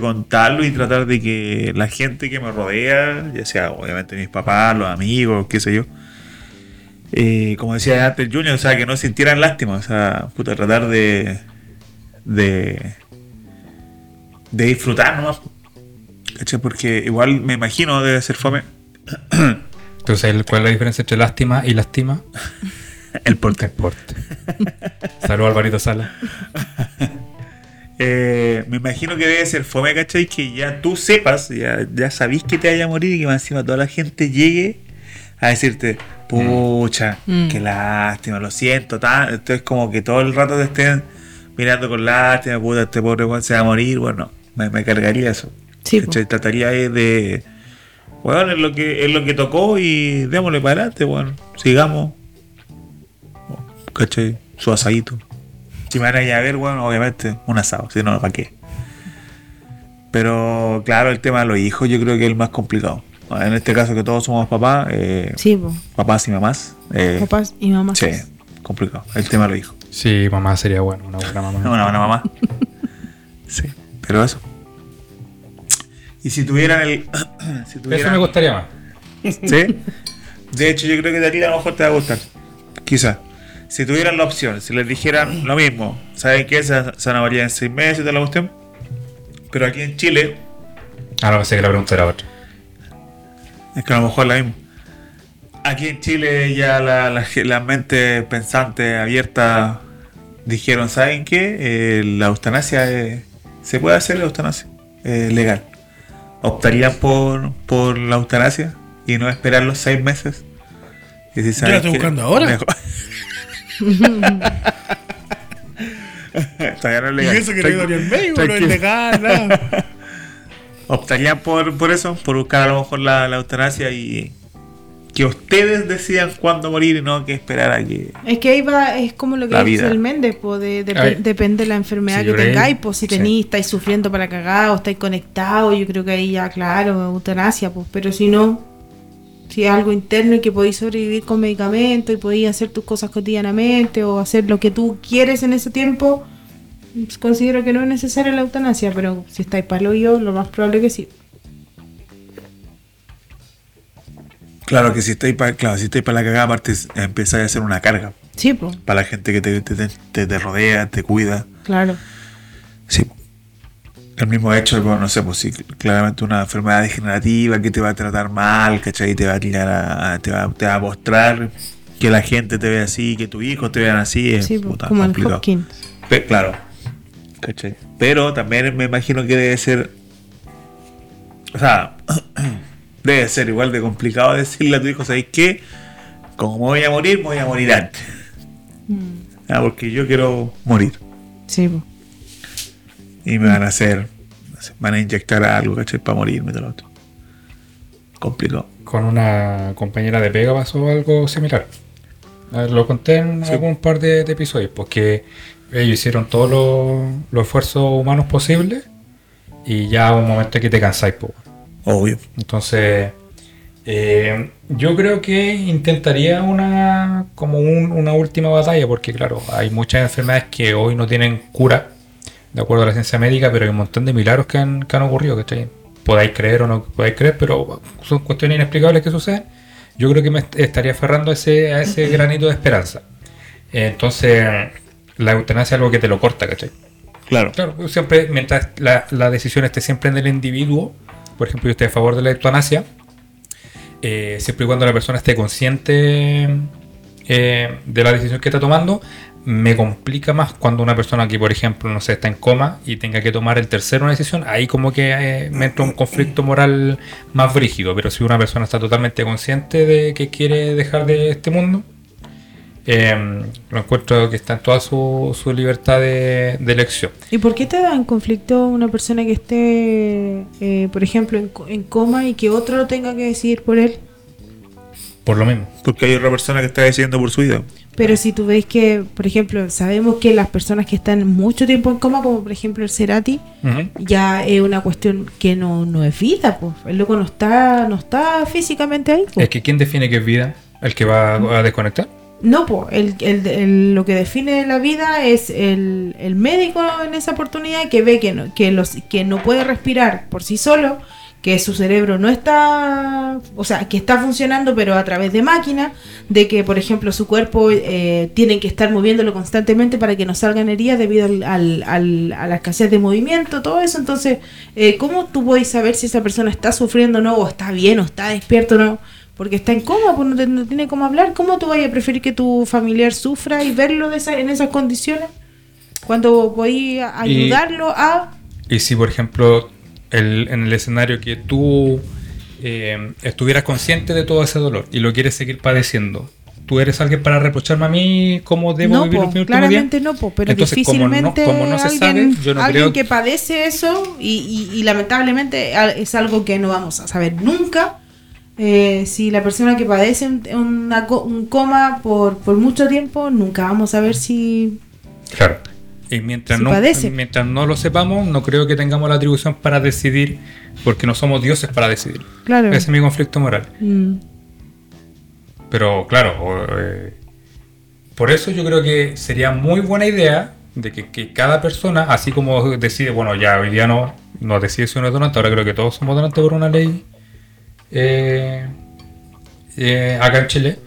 contarlo y tratar de que la gente que me rodea, ya sea obviamente mis papás, los amigos, qué sé yo, eh, como decía antes Junior, o sea, que no sintieran lástima, o sea, puta, tratar de, de, de disfrutar nomás. ¿Cachai? Porque igual me imagino debe ser fome Entonces, ¿cuál es la diferencia entre lástima y lastima? el porte. El porte. Saludos Alvarito Sala. Eh, me imagino que debe ser fome, ¿cachai? Que ya tú sepas, ya, ya sabís que te vaya a morir y que más encima toda la gente llegue a decirte, pucha, Mm. qué lástima, lo siento, tan... entonces como que todo el rato te estén mirando con lástima, puta, este pobre weón se va a morir, bueno, me, me cargaría eso. Sí. ¿cachai? Trataría de, de bueno, es lo que es lo que tocó y démosle para adelante, bueno, sigamos. ¿Cachai? Su asadito. Si me van a ir a ver, bueno, obviamente un asado, si no, ¿para qué? Pero claro, el tema de los hijos yo creo que es el más complicado. En este caso que todos somos papás, eh, Sí, papás y mamás, eh, papás y mamás. sí, complicado. El tema de los hijos. Sí, mamá sería bueno, una buena mamá. Una buena mamá. Sí, pero eso. Y si tuvieran el. si Eso me gustaría más. ¿Sí? De hecho, yo creo que de ti a lo mejor te va a gustar. Quizá. Si tuvieran la opción, si les dijeran lo mismo, ¿saben qué? Se, se van a morir en seis meses de la cuestión. Pero aquí en Chile, Ah, no pensé que la pregunta era otra. es que a lo mejor la misma. Aquí en Chile ya la, la, la mente pensante, abierta, dijeron, ¿saben qué? Eh, la eutanasia es- se puede hacer la eutanasia, es legal. ¿Optarían por, por la eutanasia y no esperar los seis meses? Y si la estoy qué, buscando ahora. mejor- Todavía no es Y legal. eso que no médico, no es legal, nada. ¿Optarían por, por eso? Por buscar a lo mejor la, la eutanasia y que ustedes decidan cuándo morir y no que esperar a que... Es que ahí va, es como lo que La dice vida. el Méndez, po, de, de- A ver. depende de la enfermedad Sí, que tengáis, pues si sí. tenéis, estáis sufriendo para cagar o estáis conectados, yo creo que ahí ya, claro, eutanasia, pues, pero si no, si es algo interno y que podéis sobrevivir con medicamentos y podéis hacer tus cosas cotidianamente o hacer lo que tú quieres en ese tiempo, pues, considero que no es necesaria la eutanasia, pero si estáis para el hoyo, lo más probable que sí. Claro que si estáis para claro, si estáis para la cagada, aparte empezáis a hacer una carga Sí, pues, para la gente que te, te, te- te rodea, te cuida. claro. Sí. El mismo hecho, bueno, no sé, pues sí, claramente una enfermedad degenerativa que te va a tratar mal, ¿cachai? Te va a tirar a, a- te, va, te va a mostrar que la gente te ve así, que tus hijos te vean así, es Sí, pues, puta, como el complicado. Hopkins. Pe- claro. ¿Cachai? Pero también me imagino que debe ser. O sea, debe ser igual de complicado decirle a tu hijo, ¿sabes qué? Como me voy a morir, me voy a morir antes. Mm, Ah, porque yo quiero morir. Sí, pues. Y me van a hacer. van a inyectar algo, ¿cachai? Para morirme lo otro. Complicado. Con una compañera de pega pasó algo similar. Ver, Lo conté en Sí. algún par de, de episodios, porque ellos hicieron todos los, los esfuerzos humanos posibles y ya un momento que te cansáis. po. Obvio. Entonces, eh, yo creo que intentaría una como un- una última batalla, porque claro, hay muchas enfermedades que hoy no tienen cura, de acuerdo a la ciencia médica, pero hay un montón de milagros que han, que han ocurrido, ¿cachai? Podáis creer o no podáis creer, pero son cuestiones inexplicables que suceden. Yo creo que me est- estaría aferrando a ese, a ese granito de esperanza. Entonces, la eutanasia es algo que te lo corta, ¿cachai? Claro. Claro, siempre, mientras la, la decisión esté siempre en el individuo, por ejemplo, yo estoy a favor de la eutanasia, eh, siempre y cuando la persona esté consciente eh, de la decisión que está tomando, me complica más cuando una persona que, por ejemplo, no sé, está en coma y tenga que tomar el tercero una decisión, ahí como que eh, me entra un conflicto moral más brígido, pero si una persona está totalmente consciente de que quiere dejar de este mundo, eh, lo encuentro que está en toda su, su libertad de, de elección. ¿Y por qué te da en conflicto una persona que esté, eh, por ejemplo, en, en coma y que otro lo tenga que decidir por él? Por lo mismo. Porque hay otra persona que está decidiendo por su vida. Pero si tú ves que, por ejemplo, sabemos que las personas que están mucho tiempo en coma, como por ejemplo el Cerati, ya es una cuestión que no, no es vida, pues. El loco no está, no está físicamente ahí. Es que ¿quién define qué es vida? ¿El que va a desconectar? No, pues, el, el- el- lo que define la vida es el, el médico en esa oportunidad que ve que no, que, los, que no puede respirar por sí solo, que su cerebro no está, o sea, que está funcionando pero a través de máquina, de que, por ejemplo, su cuerpo eh, tienen que estar moviéndolo constantemente para que no salgan heridas debido al, al- al- a la escasez de movimiento, todo eso. Entonces, eh, ¿cómo tú puedes saber si esa persona está sufriendo o no, o está bien, o está despierto o no? Porque está en coma, pues no, te- no tiene cómo hablar. ¿Cómo tú vayas a preferir que tu familiar sufra y verlo de esa- en esas condiciones? Cuando podéis ayudarlo a... Y si, por ejemplo, el- en el escenario que tú eh, estuvieras consciente de todo ese dolor y lo quieres seguir padeciendo, ¿tú eres alguien para reprocharme a mí cómo debo no, vivir po, los últimos claramente días? no, po, pero Entonces, como no- difícilmente como no se alguien, sabe, yo no alguien creo- que padece eso y, y- y lamentablemente es algo que no vamos a saber nunca. eh, si la persona que padece un, una un coma por, por mucho tiempo, nunca vamos a ver si... Claro. Y mientras Si no, padece. mientras no lo sepamos, no creo que tengamos la atribución para decidir, porque no somos dioses para decidir. Claro. Ese es mi conflicto moral. Mm, Pero claro, eh, por eso yo creo que sería muy buena idea de que, que cada persona, así como decide, bueno, ya hoy día no, no decide si uno es donante, ahora creo que todos somos donantes por una ley eh, eh, acá en Chile.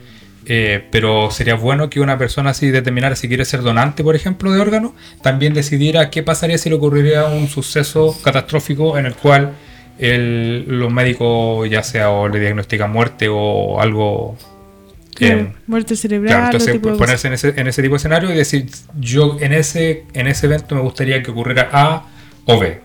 Eh, pero sería bueno que una persona así determinara si quiere ser donante, por ejemplo, de órganos, también decidiera qué pasaría si le ocurriría un suceso catastrófico en el cual el- los médicos ya sea o le diagnostican muerte o algo... eh, Muerte cerebral, Claro, entonces tipo pues, ponerse en ese, en ese tipo de escenario y decir, yo en ese, en ese evento me gustaría que ocurriera A o B.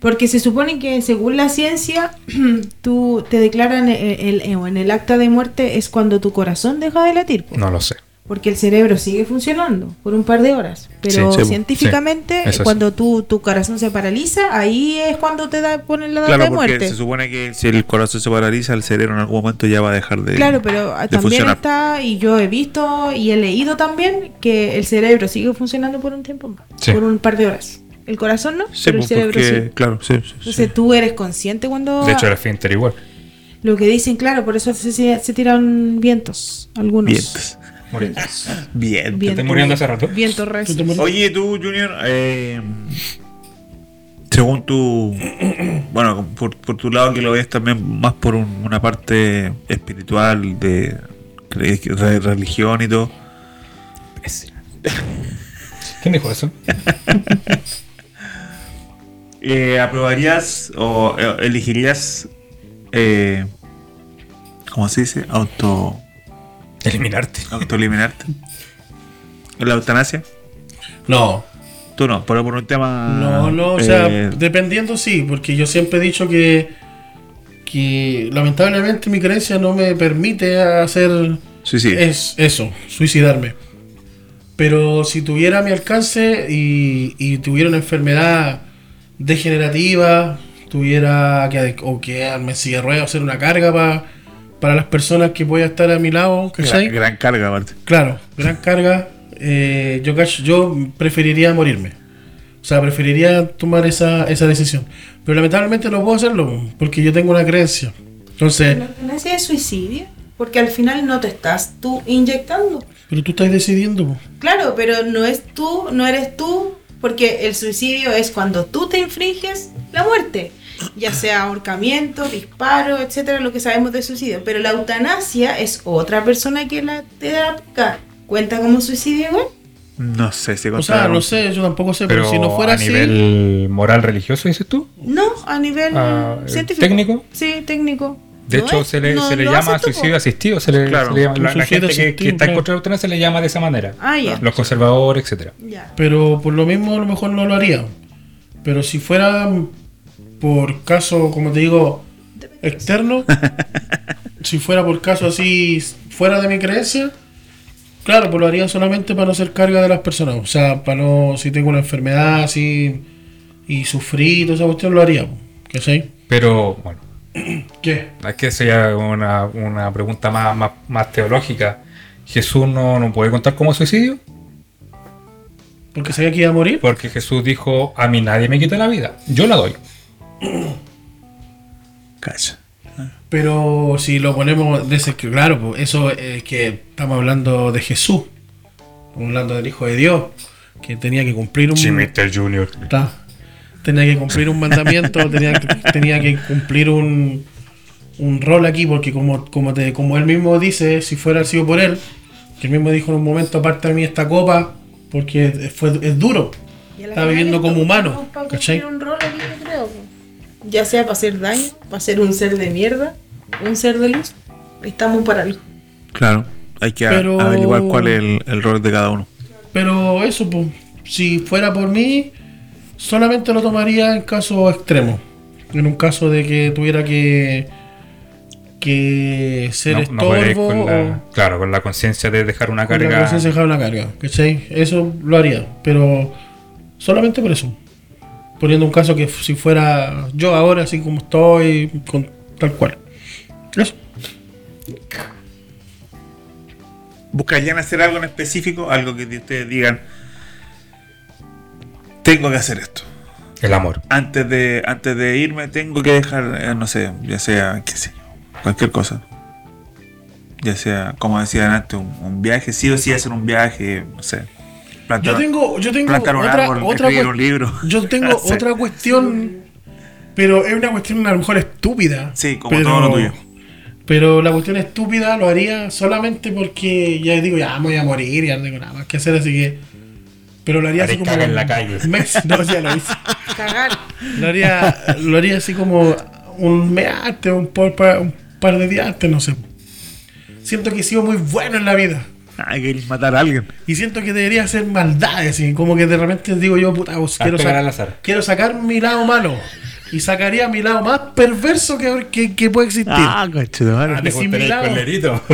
Porque se supone que según la ciencia, tú te declaran el, el- o en el acta de muerte es cuando tu corazón deja de latir. po. No lo sé. Porque el cerebro sigue funcionando por un par de horas. Pero Sí, sí, científicamente, Sí, eso sí. cuando tu, tu corazón se paraliza, ahí es cuando te da, ponen la data Claro, de porque muerte. se supone que si el corazón se paraliza, el cerebro en algún momento ya va a dejar de. Claro, pero de también funcionar. está, y yo he visto y he leído también, que el cerebro sigue funcionando por un tiempo más, Sí. por un par de horas. El corazón no, Sí, pero el pues, cerebro porque, sí. claro, sí, sí, sí. Entonces tú eres consciente cuando... De hecho, el esfínter igual. Lo que dicen, claro, por eso se, se, tiran vientos, algunos. Vientos. Muriendo. Bien. Vientos. estoy muriendo hace rato. Vientos recios. ¿Tú te? Oye, tú, Junior, eh, según tu. Bueno, por, por tu lado que lo ves también más por un- una parte espiritual, de re- religión y todo. ¿Quién dijo eso? Eh, ¿Aprobarías o eh, elegirías. Eh, ¿Cómo se dice? Auto. Eliminarte. Autoeliminarte. ¿La eutanasia? No, Tú no, pero por un tema. no, no, o sea, dependiendo sí, porque yo siempre he dicho que, que lamentablemente mi creencia no me permite hacer suicidio. es eso, suicidarme. Pero si tuviera a mi alcance y, y tuviera una enfermedad degenerativa, tuviera que o quedarme en silla de ruedas o hacer una carga pa- para las personas que voy a estar a mi lado, ¿cachai? gran, gran carga, aparte. Claro, gran carga. eh, yo, yo preferiría morirme. O sea, preferiría tomar esa, esa decisión. Pero lamentablemente no puedo hacerlo porque yo tengo una creencia. Entonces, ¿La eutanasia es suicidio? Porque al final no te estás tú inyectando. pero tú estás decidiendo. Claro, pero no es tú, no eres tú, porque el suicidio es cuando tú te infringes la muerte, ya sea ahorcamiento, disparo, etcétera, lo que sabemos de suicidio. Pero la eutanasia es otra persona que la te da. ¿Cuenta como suicidio igual? No sé si O sea, no sé, yo tampoco sé, pero, Pero si no fuera a así. nivel moral religioso, dices tú. No, a nivel Ah, científico. ¿técnico? Sí, técnico. De No hecho, es- se le, no se le llama suicidio asistido. Se le, Claro, se le llama- un la, gente que, está en contra de la eutanasia se le llama de esa manera. Ah, ya. Los conservadores, etcétera. Ya. Pero por lo mismo a lo mejor no lo haría. Pero si fuera por caso, como te digo, externo, si fuera por caso así fuera de mi creencia, claro, pues lo haría solamente para no hacer carga de las personas. O sea, para no, si tengo una enfermedad así y sufrir, toda esa cuestión, lo haría. ¿Qué Pero, bueno, ¿Qué? es que sería una, una pregunta más, más, más teológica. ¿Jesús no, no puede contar como suicidio? ¿Porque sabía que iba a morir? Porque Jesús dijo, a mí nadie me quita la vida, yo la doy. Cacha. Pero si lo ponemos de ese, claro, pues eso es que estamos hablando de Jesús. Estamos hablando del Hijo de Dios, que tenía que cumplir un... Junior. Ta. Tenía que cumplir un mandamiento, tenía, que- tenía que cumplir un, un rol aquí, porque como, como, te, como él mismo dice, si fuera sido por él, que él mismo dijo en un momento, aparte de mí esta copa, porque fue, es duro. Está viviendo como humano, ¿cachai? un rol aquí, yo creo. Ya sea para hacer daño, para ser un ser de mierda, un ser de luz. Estamos para algo. Claro. Hay que Pero- averiguar cuál es el, el rol de cada uno. Pero eso, pues, si fuera por mí, solamente lo tomaría en caso extremo. En un caso de que tuviera que, que ser No, no estorbo con o la, claro, con la conciencia de dejar una con la carga. conciencia dejar una carga. ¿Cachai? Eso lo haría, pero solamente por eso. Poniendo un caso que si fuera yo ahora, así como estoy, con tal cual. Eso. ¿Buscarían hacer algo en específico? Algo que ustedes digan, tengo que hacer esto. El amor. Antes de, antes de irme tengo que dejar, eh, no sé, ya sea, qué sé yo, cualquier cosa. Ya sea, como decían antes, un, un viaje, sí o sí hacer un viaje, no sé. Plantar, Yo tengo, yo tengo plantar un otra, árbol, otra escribir un libro. Yo tengo otra cuestión, pero es una cuestión a lo mejor estúpida. Sí, como pero, todo lo tuyo. Pero la cuestión estúpida lo haría solamente porque ya digo, ya me voy a morir, ya no tengo nada más que hacer, así que. Pero lo haría Haré así como. en la calle. mes- no, ya lo hice. Cagar. Lo haría, lo haría así como un mes antes, un un par de días antes, no sé. Siento que he sido muy bueno en la vida. Hay que matar a alguien. Y siento que debería hacer maldades, y como que de repente digo yo, puta, pues, quiero, pegar sa- al azar. quiero sacar mi lado malo. Y sacaría mi lado más perverso que, que, que puede existir. Ah. Ah, Y si mi lado-.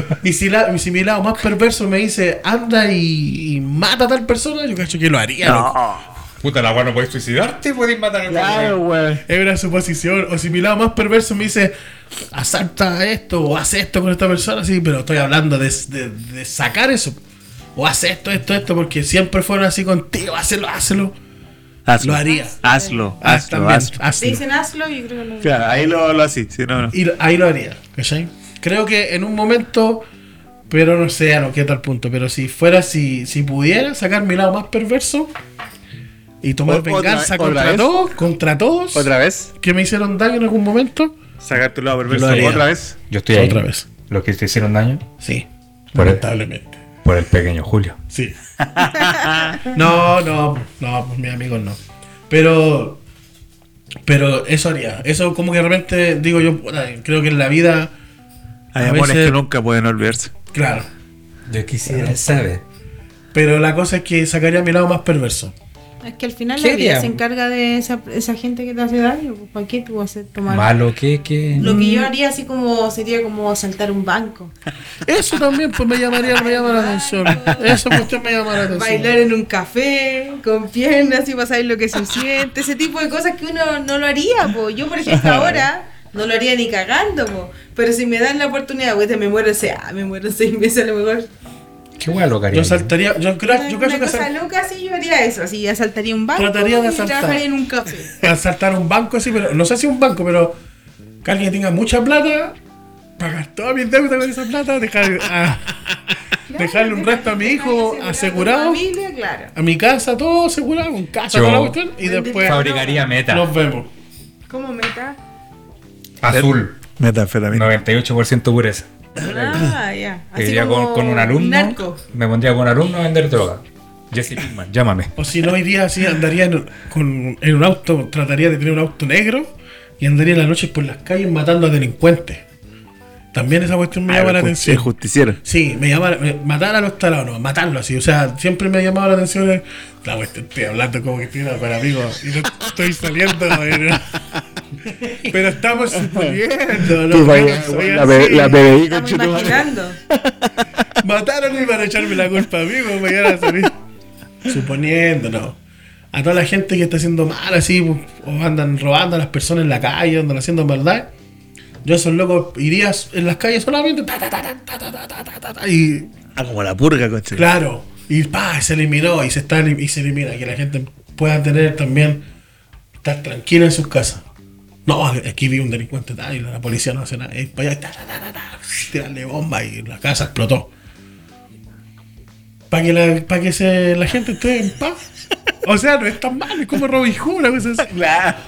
Y si, la, si mi lado más perverso me dice, anda y, y mata a tal persona, yo cacho que lo haría. No. Puta, la weá no podés suicidarte, podés matar al Claro, güey. Es una suposición. O si mi lado más perverso me dice, asalta esto o haz esto con esta persona, sí, pero estoy hablando de, de- de sacar eso. O haz esto, esto, esto, porque siempre fueron así contigo, hazlo, hazlo. Hazlo. Lo haría. Hazlo, Ah, hazlo, también, hazlo. Te hazlo. dicen hazlo, yo creo que no. Claro, ahí lo, lo así, si no, no. Y lo- ahí lo haría, ¿cachai? Creo que en un momento, pero no sé a no qué tal punto, pero si fuera, si, si pudiera sacar mi lado más perverso y tomar O- venganza vez, ¿otra contra todos, contra todos ¿Otra vez? que me hicieron daño en algún momento, Sacar tu lado perverso. Lo haría. ¿Otra vez? Yo estoy ahí. Otra vez. Los que te hicieron daño sí, Por el- lamentablemente. Por el pequeño Julio. Sí. no, no, no, pues mis amigos no. Pero, pero eso haría. Eso como que de repente digo yo, creo que en la vida, Hay amores veces- que nunca pueden olvidarse. claro. Yo quisiera saber. Pero la cosa es que sacaría mi lado más perverso. Es que al final ¿Qué la vida se encarga de esa, esa gente que te hace daño. pues, ¿Para qué tú vas a tomar? Malo que, que. Lo que yo haría así como sería como asaltar un banco. Eso también pues me llamaría, me llama la atención. Eso usted me llama la atención. Bailar en un café, con piernas y pasar lo que se siente. Ese tipo de cosas que uno no lo haría. Po. Yo, por ejemplo, ahora no lo haría ni cagando. Po. Pero si me dan la oportunidad, pues me muero, o sea, me muero seis meses a lo mejor. Qué que haría Yo saltaría, yo creo, yo creo que cosa sal- loca, sí, yo haría eso. Así, asaltaría un banco Trataría de y asaltar. trabajaría en un café. asaltar un banco así, pero no sé si un banco, pero que alguien tenga mucha plata, pagar toda mi deuda con esa plata, dejar, a- dejarle un resto a mi hijo asegurado, tu Familia, claro. a mi casa todo asegurado, con casa, toda la cuestión, y después Fabricaría meta. nos vemos. ¿Cómo meta? Azul. Metanfetamina. 98% pureza. Ah, ya. Iría con, un alumno. narco. Me pondría con un alumno a vender droga. Jesse Pinkman, llámame. O si no iría así, andaría en, con, en un auto, trataría de tener un auto negro y andaría en las noches por las calles matando a delincuentes. También esa cuestión me llama la atención. El justiciero. Sí, me llama me- matar a los talados, no, matarlo así. O sea, siempre me ha llamado la atención. el- La cuestión, estoy hablando como que estoy con amigos y no estoy saliendo. Pero estamos suponiendo, ¿no? Vaya, soy la, así. La PDI, conchetumare. imaginando. Mataron y van a echarme la culpa a mí, como me iban a salir. Suponiendo, no. A toda la gente que está haciendo mal así, o andan robando a las personas en la calle, andan haciendo maldad. Yo esos locos irías en las calles solamente ta, ta, ta, y. Ah, como la purga, coche. Claro. Y pa, se eliminó y se está y se elimina. Que la gente pueda tener también estar tranquila en sus casas. No, aquí vi un delincuente tal, y la policía no hace nada. Y para allá, tirarle bomba y la casa explotó. Para que, la, que se, la gente esté en paz. O sea, no es tan malo, es como Robin Hood, una cosa así. Claro.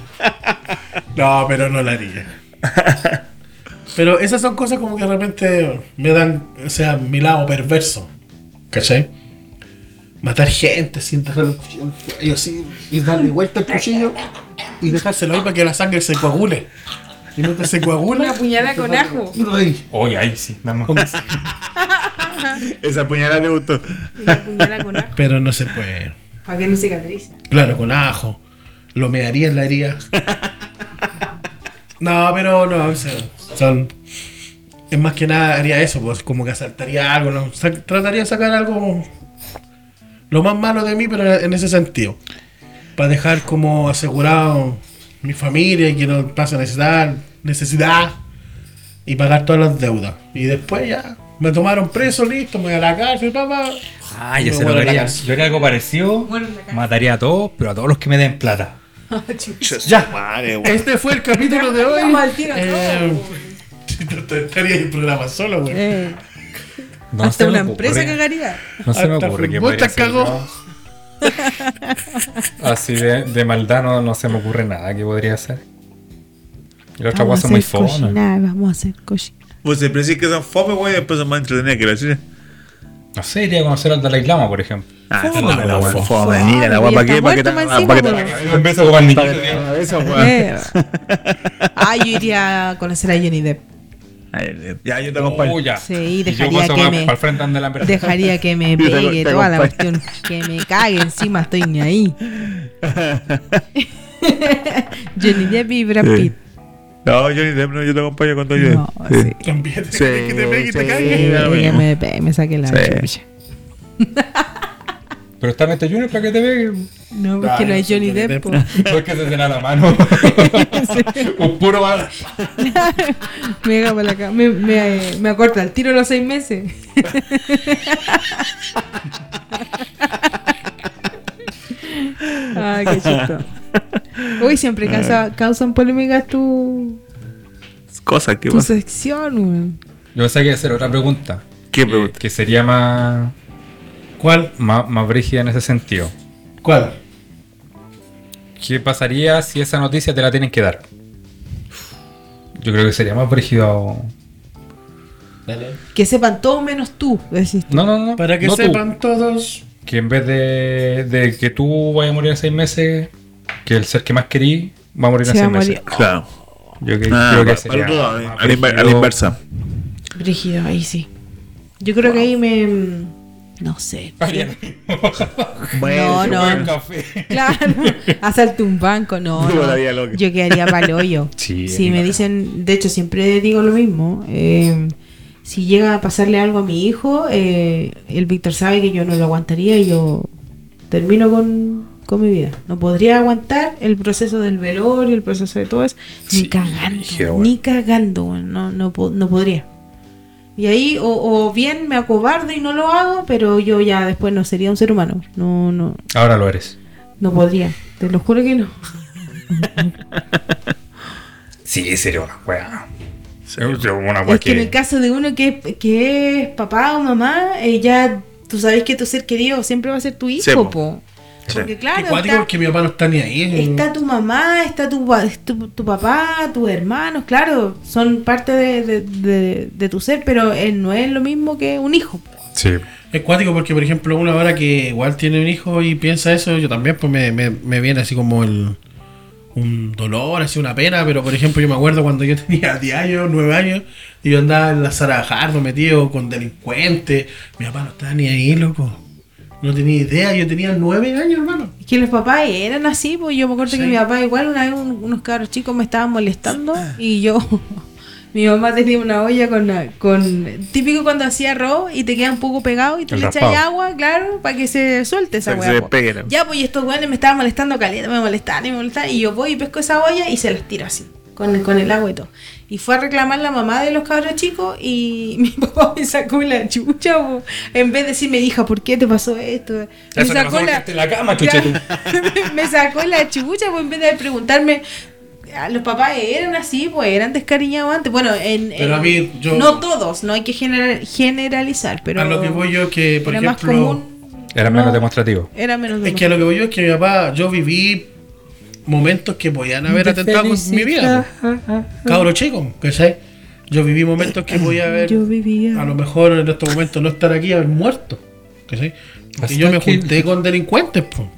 No, pero no la haría. Pero esas son cosas como que de repente me dan, o sea, mi lado perverso. ¿Cachai? Matar gente sin cuello así y darle vuelta al cuchillo y dejárselo ahí para que la sangre se coagule. Y no que se coagula. Una puñalada con ajo. Oye, ahí sí, nada más. Esa puñalada te gustó. Una puñalada con ajo. Pero no se puede. Para que no cicatrice. Claro, con ajo. Lo mearía en la herida. No, pero no, o sea, son. Es más que nada haría eso, pues como que asaltaría algo, ¿no? Trataría de sacar algo. Lo más malo de mí, pero en ese sentido. Para dejar como asegurado mi familia y que no pase necesidad, necesidad y pagar todas las deudas. Y después ya me tomaron preso, listo, me voy a la cárcel, papá. Ah, yo Me sé lo haría. Yo haría algo parecido. Mataría a todos, pero a todos los que me den plata. Ya. Madre, güey. Este fue el capítulo de hoy. Eh, Estaría el programa solo, güey. Eh, No hasta se me una ocurre. empresa cagaría. No se me Hasta ocurre que podría ser, cagó. ¿no? Así de, de maldad no, no se me ocurre nada que podría hacer. Y la otra Vamos cosa a muy hacer fome. vamos a hacer cochinadas. Pues siempre decís que son fome, güey, después son más entretenidas que la chucha. No sé, iría a conocer al Dalai Lama, por ejemplo. Ah, fome, la fome. mira, la Fome, weá, ¿para te- Un beso. Ah, yo iría a conocer a Johnny Depp. Ya, yo te acompaño. Oh, ya. Sí, dejaría que me-. Dejaría que me pegue toda la cuestión. Que me cague encima, estoy ni ahí. Johnny Depp y Brad. Pitt. No, Johnny Depp, no, yo te acompaño con Johnny Depp. No, sí. También Sí, que te pegue y te sí. que mismo. me, me saque la Sí. chucha. Pero está Mete Junior para que te pegue. No, porque no hay Johnny Depp. Depp. po. Porque se llena la mano. Un puro mal. me, para la me, me, me acorta el tiro los seis meses. Ay, qué chistoso. Uy, siempre causa- causan polémicas tu, Cosas que tu pasa. sección, weón. Yo pensaba que iba a hacer otra pregunta. ¿Qué que- pregunta? Que sería más, ¿Cuál? más, más brígida en ese sentido. ¿Cuál? ¿Qué pasaría si esa noticia te la tienen que dar? Yo creo que sería más brígido. Que sepan todo menos tú, decís tú. No, no, no. Para que no tú. sepan todos. Que en vez de, de que tú vayas a morir en seis meses, que el ser que más querí va a morir en Se va seis a meses. morir. Claro. Yo que- Ah, creo que sería. al otro lado, más a la inver- a la brígido. inversa. Brígido, ahí sí. Yo creo que ahí me. No sé. Haría- No, no. Buen café. Claro, asalte un banco, no, Yo no. la haría loca. Yo quedaría palo hoyo. Sí, si me loca. dicen, de hecho, siempre digo lo mismo. eh, si llega a pasarle algo a mi hijo, eh, el Víctor sabe que yo no lo aguantaría y yo termino con, con mi vida. No podría aguantar el proceso del velorio, el proceso de todo eso. Ni cagando, ni cagando, no, no, no podría. Y ahí, o, o bien me acobardo y no lo hago, pero yo ya después no sería un ser humano. No, no, Ahora lo eres. no podría, te lo juro que no. Sí, sería una wea. Sería una wea Es que en el caso de uno que, que es papá o mamá, eh, ya tú sabes que tu ser querido siempre va a ser tu hijo, po. Sí. Porque Qué claro, cuático está, porque mi papá no está ni ahí. está tu mamá, está tu, tu, tu papá, tus hermanos, claro, son parte de, de- de- de tu ser, pero él no es lo mismo que un hijo. Sí. Es cuático porque, por ejemplo, una hora que igual tiene un hijo y piensa eso, yo también pues me, me, me viene así como el un dolor, así una pena, pero por ejemplo yo me acuerdo cuando yo tenía 10 años, 9 años, y yo andaba en la Sara Jardo metido con delincuentes, mi papá no estaba ni ahí, loco. No tenía idea, yo tenía 9 años, hermano. Es que los papás eran así, pues yo me acuerdo Sí. que mi papá igual una vez un- unos cabros chicos me estaban molestando y yo, mi mamá tenía una olla con, con típico cuando hacía arroz y te queda un poco pegado y te le echas agua, claro, para que se suelte esa Para. Ya, pues y estos weones me estaban molestando caliente, me molestaban y me molestaban y yo voy y pesco esa olla y se las tiro así. Con, con el agua y todo. Y fue a reclamar la mamá de los cabros chicos y mi papá me sacó la chucha. po. En vez de decirme, hija, ¿por qué te pasó esto? Me Eso sacó la, la cama, chucha, me sacó la chucha, en vez de preguntarme. ah, Los papás eran así, pues eran descariñados antes. Bueno, en, Pero en- a mí, yo- no todos, no hay que general- generalizar, pero a lo que voy yo que, por era más ejemplo, común. Era no, menos demostrativo. Era menos es que a lo que voy yo es que mi papá, yo viví momentos que podían haber atentado con mi vida. pues. Cabro chico, ¿cachai? Yo viví momentos que podía haber, Yo vivía. a lo mejor en estos momentos no estar aquí, haber muerto, ¿cachai? Porque Hasta yo me que- junté con delincuentes, pues,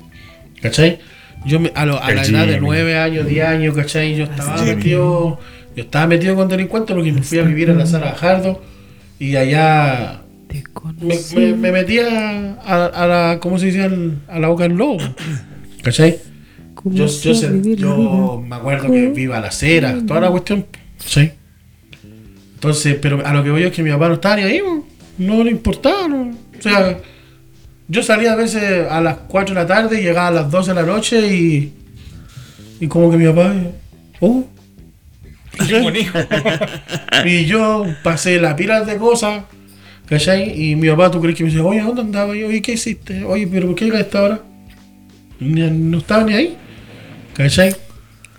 ¿cachai? Yo me- a, lo- a la edad de Jimmy. 9 años, 10 años, ¿cachai? Yo estaba metido, yo estaba metido con delincuentes porque me fui a vivir a la sala Jardo y allá Te me, conocí. me, me metía a, a la, ¿cómo se dice? A la boca del lobo, ¿cachai? Como Yo, yo, a sé- vivir la yo vida. me acuerdo que viva la cera, toda la cuestión, ¿sí? Entonces, pero a lo que voy es que mi papá no estaba ni ahí, no le importaba, no. o sea, yo salía a veces a las 4 de la tarde y llegaba a las 12 de la noche y, y como que mi papá, oh, y yo pasé la pila de cosas, ¿cachai? Y mi papá, ¿tú crees que me dice, oye, ¿dónde andaba? Y yo, oye, ¿qué hiciste? Oye, ¿pero por qué llegaste a esta hora? No estaba ni ahí, ¿cachai?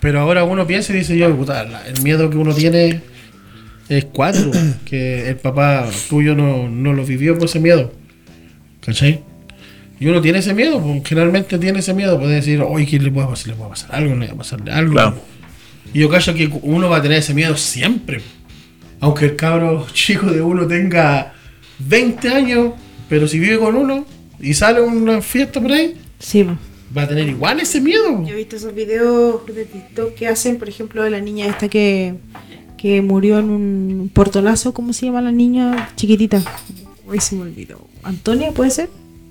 Pero ahora uno piensa y dice, yo, puta, la- el miedo que uno tiene es cuatro, que el papá tuyo no, no lo vivió por ese miedo, ¿cachai? Y uno tiene ese miedo, pues, generalmente tiene ese miedo, puede decir, oye, ¿qué le puede pasar? ¿Le puede pasar algo? ¿Le va a pasarle algo? Claro. Y yo callo que uno va a tener ese miedo siempre. Aunque el cabro chico de uno tenga 20 años, pero si vive con uno y sale a una fiesta por ahí, Sí, po. Va a tener igual ese miedo. Yo he visto esos videos de TikTok que hacen, por ejemplo, de la niña esta que, que murió en un portonazo. ¿Cómo se llama la niña chiquitita? Uy, se me olvidó. ¿Antonia puede ser?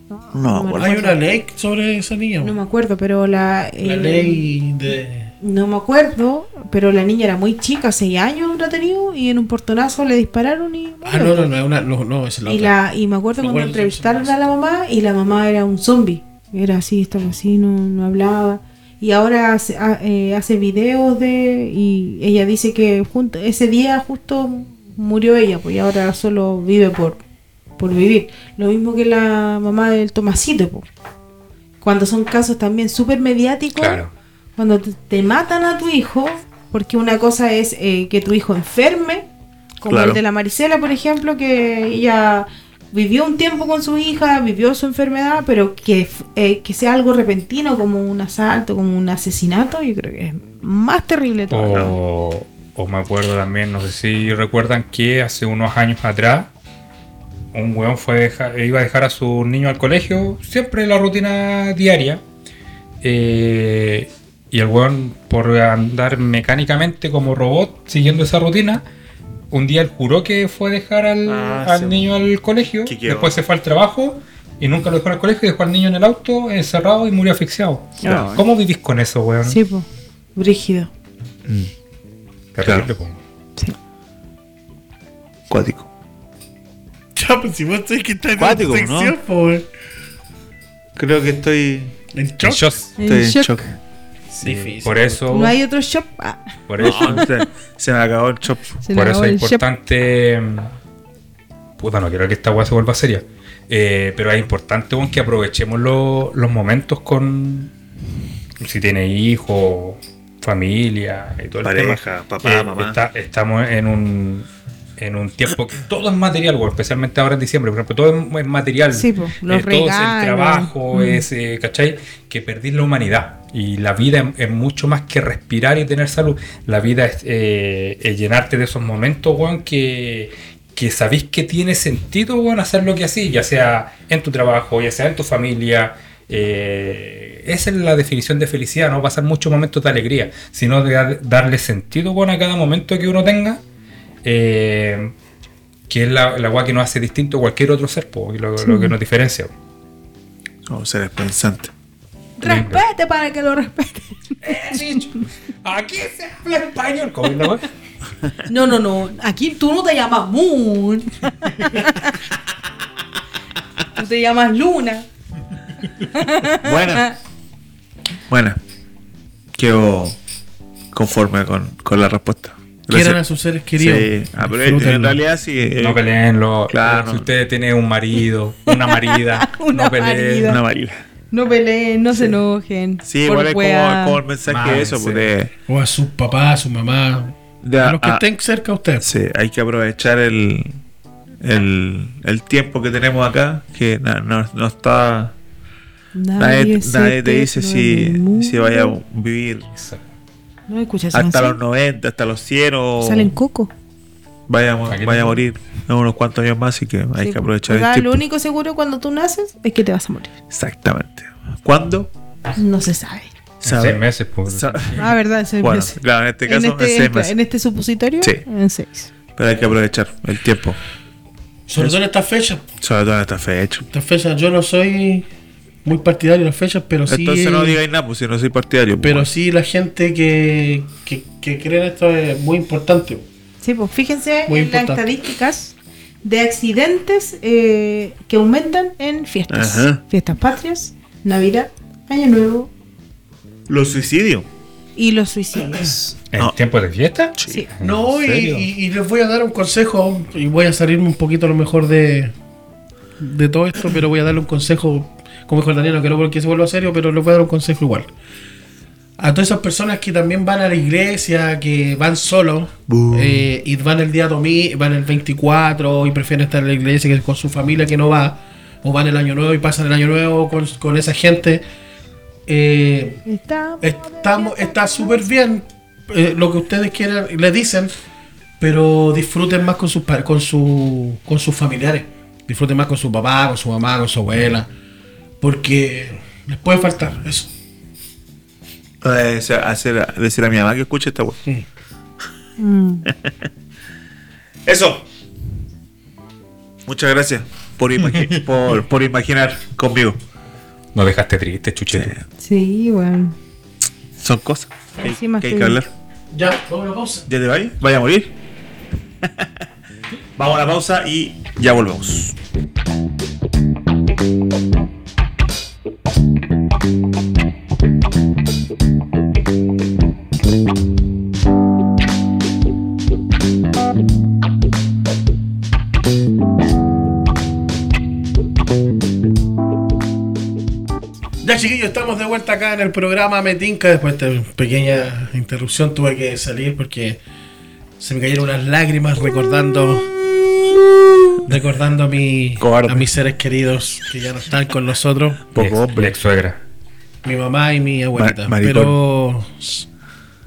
No, me bueno, Hay acuerdo. una ley sobre esa niña. No me acuerdo, pero la... la eh, ley de... No me acuerdo, pero la niña era muy chica, 6 años habrá tenido, y en un portonazo le dispararon y... Ah, no, no, no, una, no, no, es la y, otra. la, y me acuerdo Me cuando acuerdo, entrevistaron a la mamá y la mamá era un zombie. Era así, estaba así, no, no hablaba. Y ahora hace, ha- eh, hace videos de... Y ella dice que junto, ese día justo murió ella, pues y ahora solo vive por, por vivir. Lo mismo que la mamá del Tomasito, pues. Cuando son casos también súper mediáticos, Claro. cuando te, te matan a tu hijo, porque una cosa es eh, que tu hijo enferme, como Claro. el de la Marisela, por ejemplo, que ella vivió un tiempo con su hija, vivió su enfermedad, pero que, eh, que sea algo repentino, como un asalto, como un asesinato, yo creo que es más terrible todo. O, o me acuerdo también, no sé si recuerdan que hace unos años atrás un weón fue iba a dejar a su niño al colegio, siempre la rutina diaria. eh, y el weón, por andar mecánicamente como robot, siguiendo esa rutina, un día él juró que fue a dejar al, Ah, al sí. niño al colegio, después se fue al trabajo y nunca lo dejó el colegio, dejó al niño en el auto, encerrado y murió asfixiado. Ah. ¿Cómo vivís con eso, weón? Sí, pues, brígido. Terrible, po. Sí. Cuático. Ya, pues si vos sabés que está en Cuático, ¿no? sección, pues. Creo que estoy, En En shock. shock. estoy en shock. shock. Difícil. Por eso, No hay otro shop. Ah, por eso, No, se, se me acabó el se le por eso es el shop. importante. Puta, no quiero que esta weá se vuelva seria. Eh, pero es importante que aprovechemos lo- los momentos con. Si tiene hijos, familia y todo el Pareja, tema. papá, Eh, mamá. está- estamos en un. En un tiempo que todo es material, weón, especialmente ahora en diciembre, por ejemplo, todo es, material. Sí, po, los Eh, todo es el trabajo, Mm. es, eh, ¿cachai? Que perdís la humanidad. Y la vida es, es mucho más que respirar y tener salud. La vida es, eh, es llenarte de esos momentos, weón, que, que sabéis que tiene sentido, weón, hacer lo que así, ya sea en tu trabajo, ya sea en tu familia. eh, esa es la definición de felicidad, no pasar muchos momentos de alegría, sino de dar- darle sentido, weón, a cada momento que uno tenga. Eh, que es la, la weá que nos hace distinto a cualquier otro ser, po, y lo, lo que nos diferencia. Vamos a ser pensantes. Respete para que lo respete. Aquí se habla español. ¿Cómo es la weá? No, no, no. Aquí tú no te llamas Moon. tú te llamas Luna. Buena. Buena. Quedo conforme con, con la respuesta. Quieran a sus seres queridos. Sí, ah, pero en realidad sí. eh, No peleen, lo, Claro. si usted tiene un marido, una marida, Una no peleen. marida. Una marila. No peleen, no se enojen. Sí, igual es como, el mensaje de eso, pues de, O a sus papás, a su mamá. de- a los que ah, estén cerca a usted. Sí, hay que aprovechar el, el, el tiempo que tenemos acá, que no, no está... Nadie, te dice si, si vaya a vivir No escuchas esa hasta los canción? 90, hasta los 100 o Salen coco. vaya, vaya a morir en unos cuantos años más, así que hay Sí, que aprovechar el Lo único seguro cuando tú naces es que te vas a morir. Exactamente. ¿Cuándo? No se sabe. En seis meses, pues. sa- Ah, verdad, en seis bueno, meses. claro, en este caso en, en este, seis meses. en este supositorio, Sí. en seis. Pero hay que aprovechar el tiempo, Sobre todo en estas fechas. sobre todo en esta fecha. Estas fechas, yo no soy muy partidario de las fechas, pero sí. Entonces no digáis nada, pues si no soy partidario. pues, Pero sí, la gente que, que, que cree en esto es muy importante. Sí, pues fíjense Muy en las estadísticas de accidentes eh, que aumentan en fiestas. Ajá. Fiestas patrias, Navidad, Año Nuevo Los suicidios. y los suicidios. ¿En No. tiempo de fiesta? Sí. ¿En No, y les voy a dar un consejo, y voy a salirme un poquito a lo mejor de, de todo esto, pero voy a darle un consejo, como dijo el Daniel, no quiero que se vuelva serio, pero les voy a dar un consejo igual. A todas esas personas que también van a la iglesia, que van solos, eh, y van el día domingo, van el 24 y prefieren estar en la iglesia que con su familia que no va, o van el año nuevo y pasan el año nuevo con, con esa gente. Eh, Está, estamos, está súper bien eh, lo que ustedes quieran, le dicen, pero disfruten más con sus con su, con sus familiares. Disfruten más con su papá, con su mamá, con su abuela. Porque les puede faltar eso. Eh, hacer, decir a mi mamá que escuche esta weá. Mm. Eso. Muchas gracias por, imagi- por, por imaginar conmigo. Nos dejaste triste, chuchito. Sí, bueno. Son cosas que, Encima que hay que hablar. Ya, vamos a la pausa. ¿Ya te vayas? ¿Vaya a morir? Vamos a la pausa y ya volvemos. Ya chiquillos, estamos de vuelta acá en el programa Metinca. Después de esta pequeña interrupción tuve que salir porque se me cayeron unas lágrimas recordando recordando a, mi, a mis seres queridos que ya no están con nosotros, Poco Ex- hombre. ex suegra. mi mamá y mi abuelita. Ma-. Pero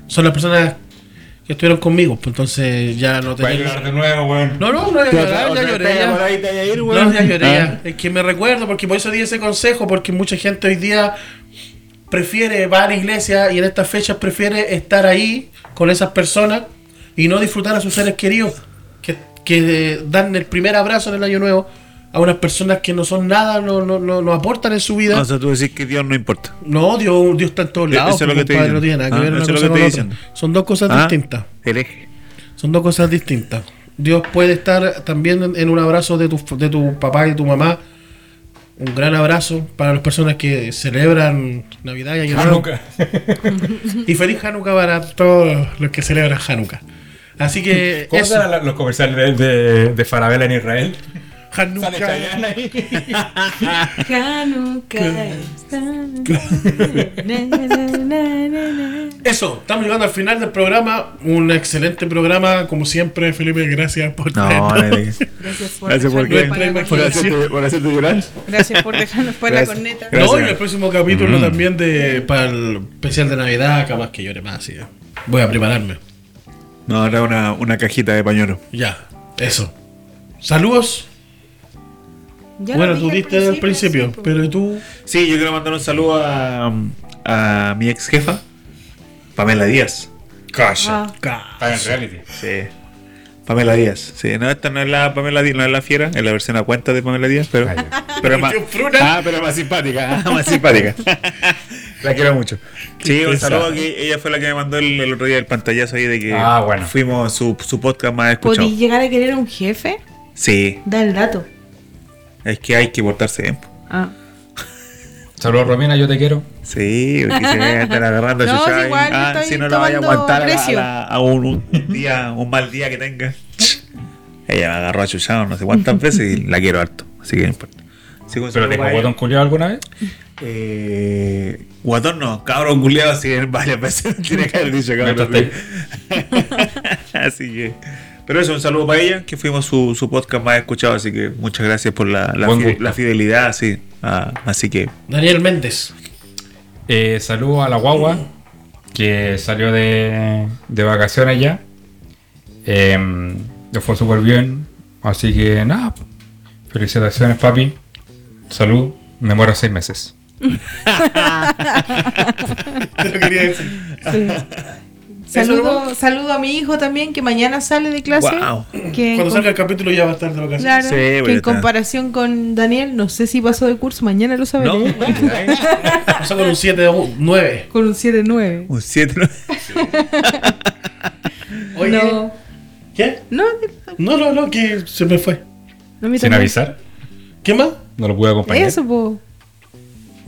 son las personas que estuvieron conmigo, pues entonces ya no tenía... de nuevo, weón. No, no, no, ya, llorar, ya lloré. ya. No, ya lloré. Ah. ya. Es que me recuerdo, porque por eso di ese consejo, porque mucha gente hoy día prefiere, va a la iglesia y en estas fechas prefiere estar ahí con esas personas y no disfrutar a sus seres queridos, que, que dan el primer abrazo en el año nuevo a unas personas que no son nada, no, no, no, no aportan en su vida. O sea, tú decís que Dios no importa. No, Dios, Dios está en todos Eso lados, es lo pues, que estoy compadre, no diciendo. tiene nada que Ah, ver una eso cosa con otra. diciendo. Son dos cosas Ah, distintas. El eje. Son dos cosas distintas. Dios puede estar también en, en un abrazo de tu, de tu papá y tu mamá. Un gran abrazo para las personas que celebran Navidad y Año Nuevo. Hanukkah. Y feliz Hanukkah para todos los que celebran Hanukkah. Así que ¿Cómo eso, eran los comerciales de, de Farabela en Israel? Hanukkah. Eso, estamos llegando al final del programa. Un excelente programa, como siempre, Felipe. Gracias por No, traernos. Gracias por Gracias por qué. hacerte llorar. Gracias por dejarnos fuera Gracias. con neta. Gracias. No, y el próximo capítulo también de para el especial de Navidad, capaz que llore más. que Voy a prepararme. No, era una, una cajita de pañuelo. Ya, eso. Saludos. Ya bueno, tú diste al principio, sí, po. pero tú. Sí, yo quiero mandar un saludo a, a mi ex jefa, Pamela Díaz. Ah, Está en reality. Sí. Pamela Díaz. Sí, no, esta no es la Pamela Díaz, no es la fiera, es la versión a cuenta de Pamela Díaz, pero, Ah, pero más, ah, pero más simpática, ah, más simpática. la quiero mucho. Sí, un saludo que ella fue la que me mandó el, el otro día el pantallazo ahí de que Ah, bueno. fuimos su, su podcast más escuchado. ¿Podí llegar a querer a un jefe? Sí, Da el dato. es que hay que portarse bien. Ah. Saludos, Romina, yo te quiero. Sí, porque se me están agarrando No, igual yo ah, si no la vaya a aguantar a, la- un, un día, un mal día que tenga. Ella me agarró a chuchado no sé cuántas veces y la quiero harto, así que no importa. ¿Pero te botón culiado alguna vez? Eh, guatón no, cabrón culiado, sí, varias veces tiene que haber dicho cabrón. Así que. Pero eso, un saludo para ella, que fuimos su, su podcast más escuchado, así que muchas gracias por la, la, gusto. fidelidad, sí. Ah, así que, Daniel Méndez. Eh, saludo a la guagua que salió de, de vacaciones ya. Eh, le fue súper bien. Así que nada. Felicitaciones, papi. Salud. Me muero seis meses. Lo quería decir. Sí. ¿Eso Saludo, saludo a mi hijo también que mañana sale de clase. Wow. Que Cuando salga el capítulo ya va a estar de vacaciones. claro, Sí, que en estar. comparación con Daniel, no sé si pasó de curso, mañana lo sabré. no, Pasó con un 7 de 9. Con un 7-9. un 7 Oye, No, ¿qué? no, No, no, no, que se me fue. no Sin avisar. ¿Qué más? No lo pude acompañar. Eso, po.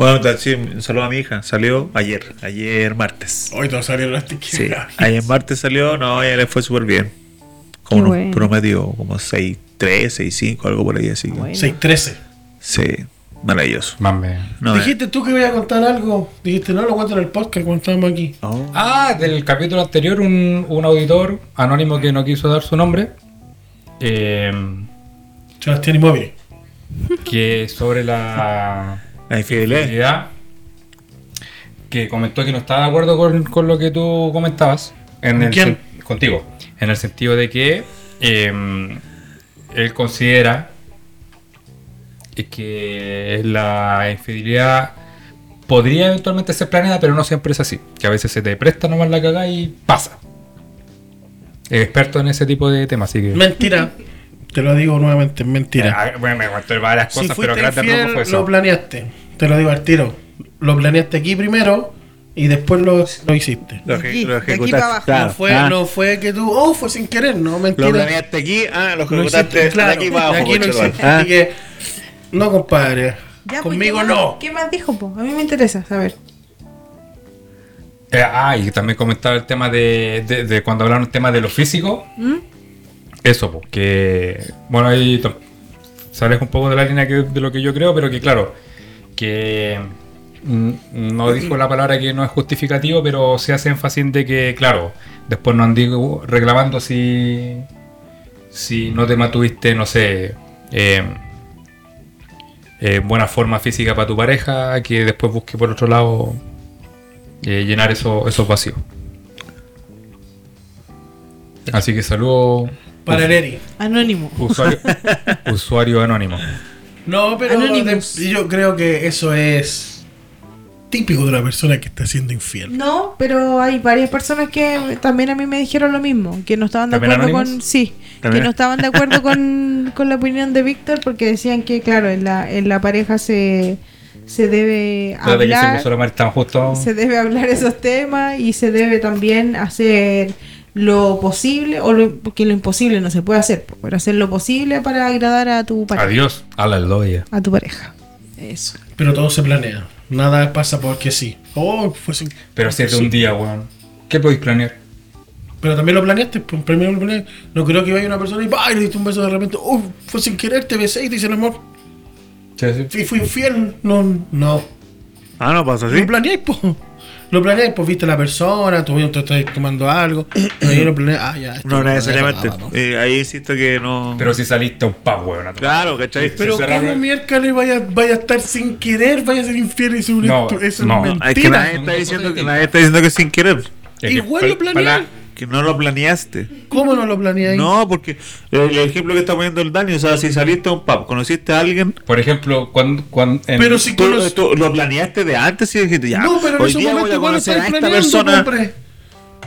Bueno, sí, un saludo a mi hija. Salió ayer, ayer martes. Hoy todos salieron las Sí, ayer martes salió, no, ella le fue súper bien. Como Qué un bueno. promedio, como 6-3, 6-5, algo por ahí así. que- Bueno. 6-13. Sí, maravilloso. Mame. No, Dijiste tú que iba a contar algo. Dijiste, no, lo cuento en el podcast cuando estábamos aquí. Oh. Ah, del capítulo anterior, un, un auditor anónimo que no quiso dar su nombre. Eh, Sebastián Inmóvil. que sobre la La infidelidad. infidelidad, que comentó que no estaba de acuerdo con, con lo que tú comentabas en el ¿Quién? contigo, en el sentido de que eh, él considera que la infidelidad podría eventualmente ser planeada, pero no siempre es así. Que a veces se te presta nomás la cagada y pasa. Es experto en ese tipo de temas, así que. Mentira. Te lo digo nuevamente, es mentira. Ah, bueno, me contó varias Si cosas, pero fuiste grande infiel, no fue lo eso. planeaste. Te lo digo al tiro. Lo planeaste aquí primero y después lo, lo hiciste. Lo, aquí, lo de aquí ejecutaste. para abajo. Claro. No fue, Ah, no fue que tú, oh, fue sin querer, no, mentira. Lo planeaste aquí, ah, lo Lo ejecutaste claro, de aquí para de abajo. aquí lo conchetumare. hiciste. Ah, Así que, no, compadre. Ya, pues, Conmigo ¿qué más- no. ¿Qué más dijo? po? A mí me interesa saber. Eh, ah, y también comentaba el tema de, de- de cuando hablaron el tema de lo físico. ¿Mm? Eso, pues, que. Bueno, ahí sales un poco de la línea que- de lo que yo creo, pero que claro, que. mm, No dijo la palabra que no es justificativo, pero se hace énfasis de que, claro, después no andigo reclamando si. Si no te mantuviste, no sé. eh, eh, buena forma física para tu pareja, que después busque por otro lado eh, llenar eso- esos vacíos. Así que saludo Para el Eri. Anónimo. usuario, usuario anónimo. No, pero de- yo creo que eso es típico de una persona que está siendo infiel. No, pero hay varias personas que también a mí me dijeron lo mismo, que no estaban de ¿También acuerdo con sí, que no estaban de acuerdo con, con la opinión de Víctor porque decían que claro, en la en la pareja se se debe hablar se debe hablar esos temas y se debe también hacer lo posible o lo, porque lo imposible no se puede hacer, pero hacer lo posible para agradar a tu pareja, Adiós. Aleluya. a tu pareja. Eso. Pero todo se planea. Nada pasa porque sí. Oh, fue sin... Pero si es de sí. un día, weón. ¿Qué podéis planear? Pero también lo planeaste, pues, primero lo planeaste. No creo que vaya una persona y ¡ay! le diste un beso de repente. ¡Oh! Fue sin querer, te besé y te hice el amor. Sí, fui infiel. No, no. Ah, no pasa así. Lo planeáis, pues. Lo planeáis, pues viste a la persona, tú te estás tomando algo. No, yo lo planeé. Ah, ya. esto No necesariamente. planeé, papá, Eh, ahí insisto que no. Pero si saliste a un pub, weón. Claro, ¿cachai? Pero Se ¿cómo miércoles vaya, vaya a estar sin querer? Vaya a ser infiel y es un No, eso es no. mentira. Es que nadie está diciendo que nadie está diciendo que es sin querer. Igual lo planeé. Que no lo planeaste. ¿Cómo no lo planeáis? No, porque el, ejemplo que está poniendo el Dani, o sea, si saliste a un pub, conociste a alguien, Por ejemplo, cuando. cuando en- Pero si tú, conoces. tú lo planeaste de antes y dijiste, ya, No, pero en hoy día voy a conocer a esta persona. compre.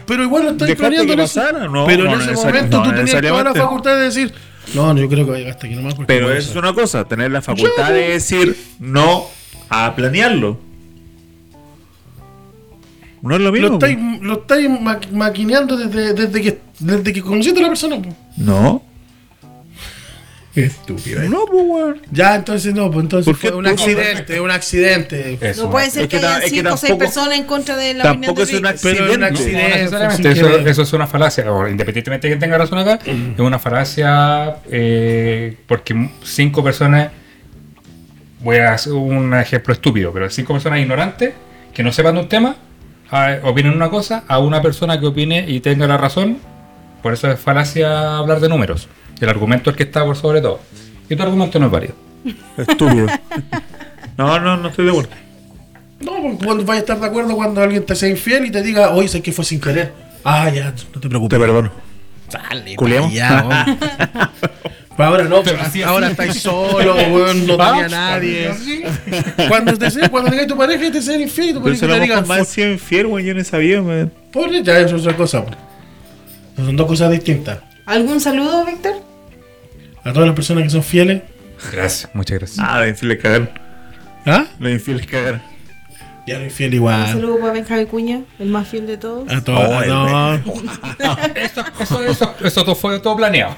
Pero igual lo estáis planeando. pasara, no, pero no en ese momento no tú tenías toda la facultad de decir, no, no, yo creo que vaya hasta aquí nomás. Pero voy es hacer". una cosa, tener la facultad de decir no a planearlo. No es lo mismo. Lo estáis, lo estáis ma- maquineando desde, desde, que, desde que conociste a la persona. po. No. Estúpido. No, pues, weón. Ya, entonces no, pues entonces ¿Por qué fue un accidente, un accidente. Eso, No puede ser Es que, que 5 o 6 tampoco- personas en contra de la tampoco opinión de es un. Pero en un accidente. No, no accidente. eso, es una falacia, o independientemente de que tenga razón acá, es una falacia eh, porque cinco personas, voy a hacer un ejemplo estúpido, pero cinco personas ignorantes que no sepan de un tema, ah, opinen una cosa, a una persona que opine y tenga la razón, por eso es falacia hablar de números. El argumento es el que está por sobre todo. Y tu argumento no es válido. Estúpido. no, no, no estoy de acuerdo. No, pues, cuando vaya a estar de acuerdo cuando alguien te sea infiel y te diga, oye, sé que fue sin querer. Ah, ya, no te Te preocupes. perdono. Dale, ¿Culeamos? Pero ahora no, pero así, ahora así. estáis solo, weón, no tenía nadie. así. Cuando te sea, cuando tengas tu pareja y te sea infiel y tu Pero pareja se te lo más sido infiel, weón. Yo no sabía, man. pobre, ya eso es otra cosa. pues. Son dos cosas distintas. ¿Algún saludo, Víctor? A todas las personas que son fieles. Gracias, muchas gracias. Ah, los infieles cagaron. ¿Ah? Los infieles cagaron. Ya no infiel Un igual. saludo para Benjamín Cuña, el más fiel de todos. A todas. Oh, no, Eso, eso, eso, eso todo fue todo planeado.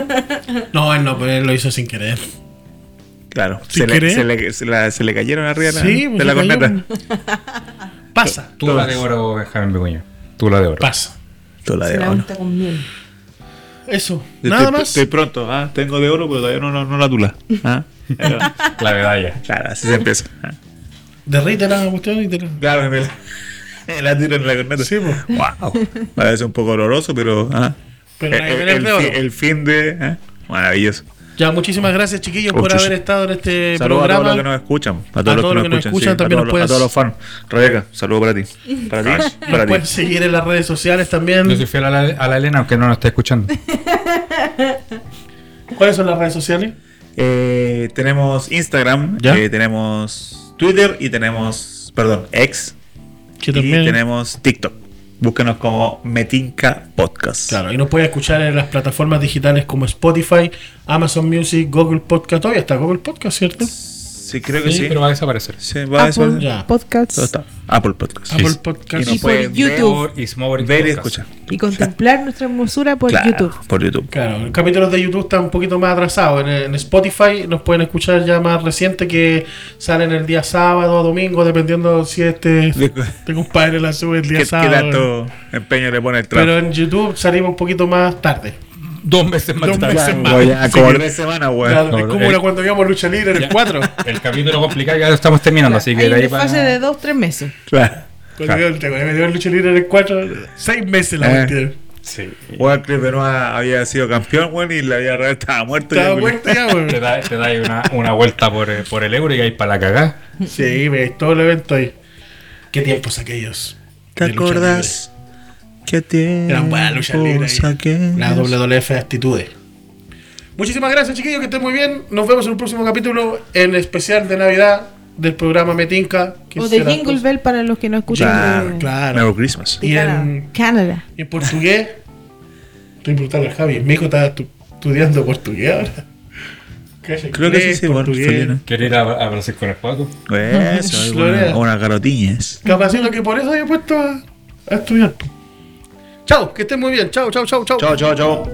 no, él no, pero él lo hizo sin querer. Claro. ¿Sin Se le, se, le, se, la- se le cayeron arriba la- Sí, pues, de la se corneta. Pasa. Tú la de oro, Benjamín Begoña. Tú la de oro. Pasa. Tú la Se de la oro. unta con miel. Eso. Nada estoy, más. Estoy pronto. Ah, tengo de oro, pero todavía no, no, no la tula. Ah, La medalla. claro, así se empieza. Ah. Derrite la cuestión y te la. Claro, me la, me la tiro en la corneta. Sí, pues. Wow. Parece un poco oloroso, pero. ah. Pero el, el- el de oro. fi- el fin de. ah, Maravilloso. Ya, muchísimas gracias, chiquillos, por haber estado en este Saludos a todos programa. los que nos escuchan. A todos, los que nos escuchan. sí, también a, todos, los- puedes- a todos los fans. Rebeca, saludos para ti. Para ti. Para ti. pueden seguir en las redes sociales también. Yo soy fiel a la, a la Elena, aunque no nos esté escuchando. ¿Cuáles son las redes sociales? Eh, tenemos Instagram, ¿Ya? eh, tenemos Twitter y tenemos, perdón, X. Que Y también. tenemos TikTok. Búsquenos como Metinca Podcast. Claro, y nos pueden escuchar en las plataformas digitales como Spotify, Amazon Music, Google Podcast. Todavía está Google Podcast, ¿cierto? Sí, creo que Sí, sí. pero va a desaparecer. Sí, va a Apple. Ya. Podcasts. Todo está. Apple Podcast. Apple Sí. Podcast. Y por pueden YouTube. Ver y escuchar. Y contemplar nuestra hermosura por Claro, YouTube. Por YouTube. Claro, el capítulo de YouTube está un poquito más atrasado. En, en Spotify nos pueden escuchar ya más reciente que salen el día sábado o domingo, dependiendo si este, este compadre la sube el día ¿Qué, qué sábado. tanto empeño le pone el trabajo? Pero en YouTube salimos un poquito más tarde. Dos meses más Dos tarde. meses más. Tres semanas, es como eh. era cuando íbamos a lucha libre en el 4. El capítulo complicado ya lo estamos terminando, así que de ahí una fase de dos, tres meses. Claro. Cuando yo en lucha libre en el 4, seis meses la Eh. cuestión. Sí. Güey, Chris Benoit había sido campeón, güey, y la vida real estaba muerto. Estaba ya, muerto ya, weón. Te da, te da ahí una, una vuelta por, eh, por el euro y ahí para la cagada. Sí, veis todo el evento ahí. ¿Qué tiempos aquellos? ¿Te de libres ahí. La WWF Actitudes. Muchísimas gracias, chiquillos, que estén muy bien. Nos vemos en un próximo capítulo en especial de Navidad del programa Metinca. que O de Jingle pues, Bell para los que no escuchan Claro, de, Claro. Merry Christmas. Y en, Canadá. y en portugués. Estoy brutal al Javi. Mi hijo está tu- estudiando portugués ahora. Creo que sí, sí, portugués. ¿Quieres ir a, a Brasil con el Paco? Eso, una- unas garotiñas. Capacito que por eso había puesto a, a estudiar. Chao, que estén muy bien. Chao, chao, chao, chao. Chao, chao, chao.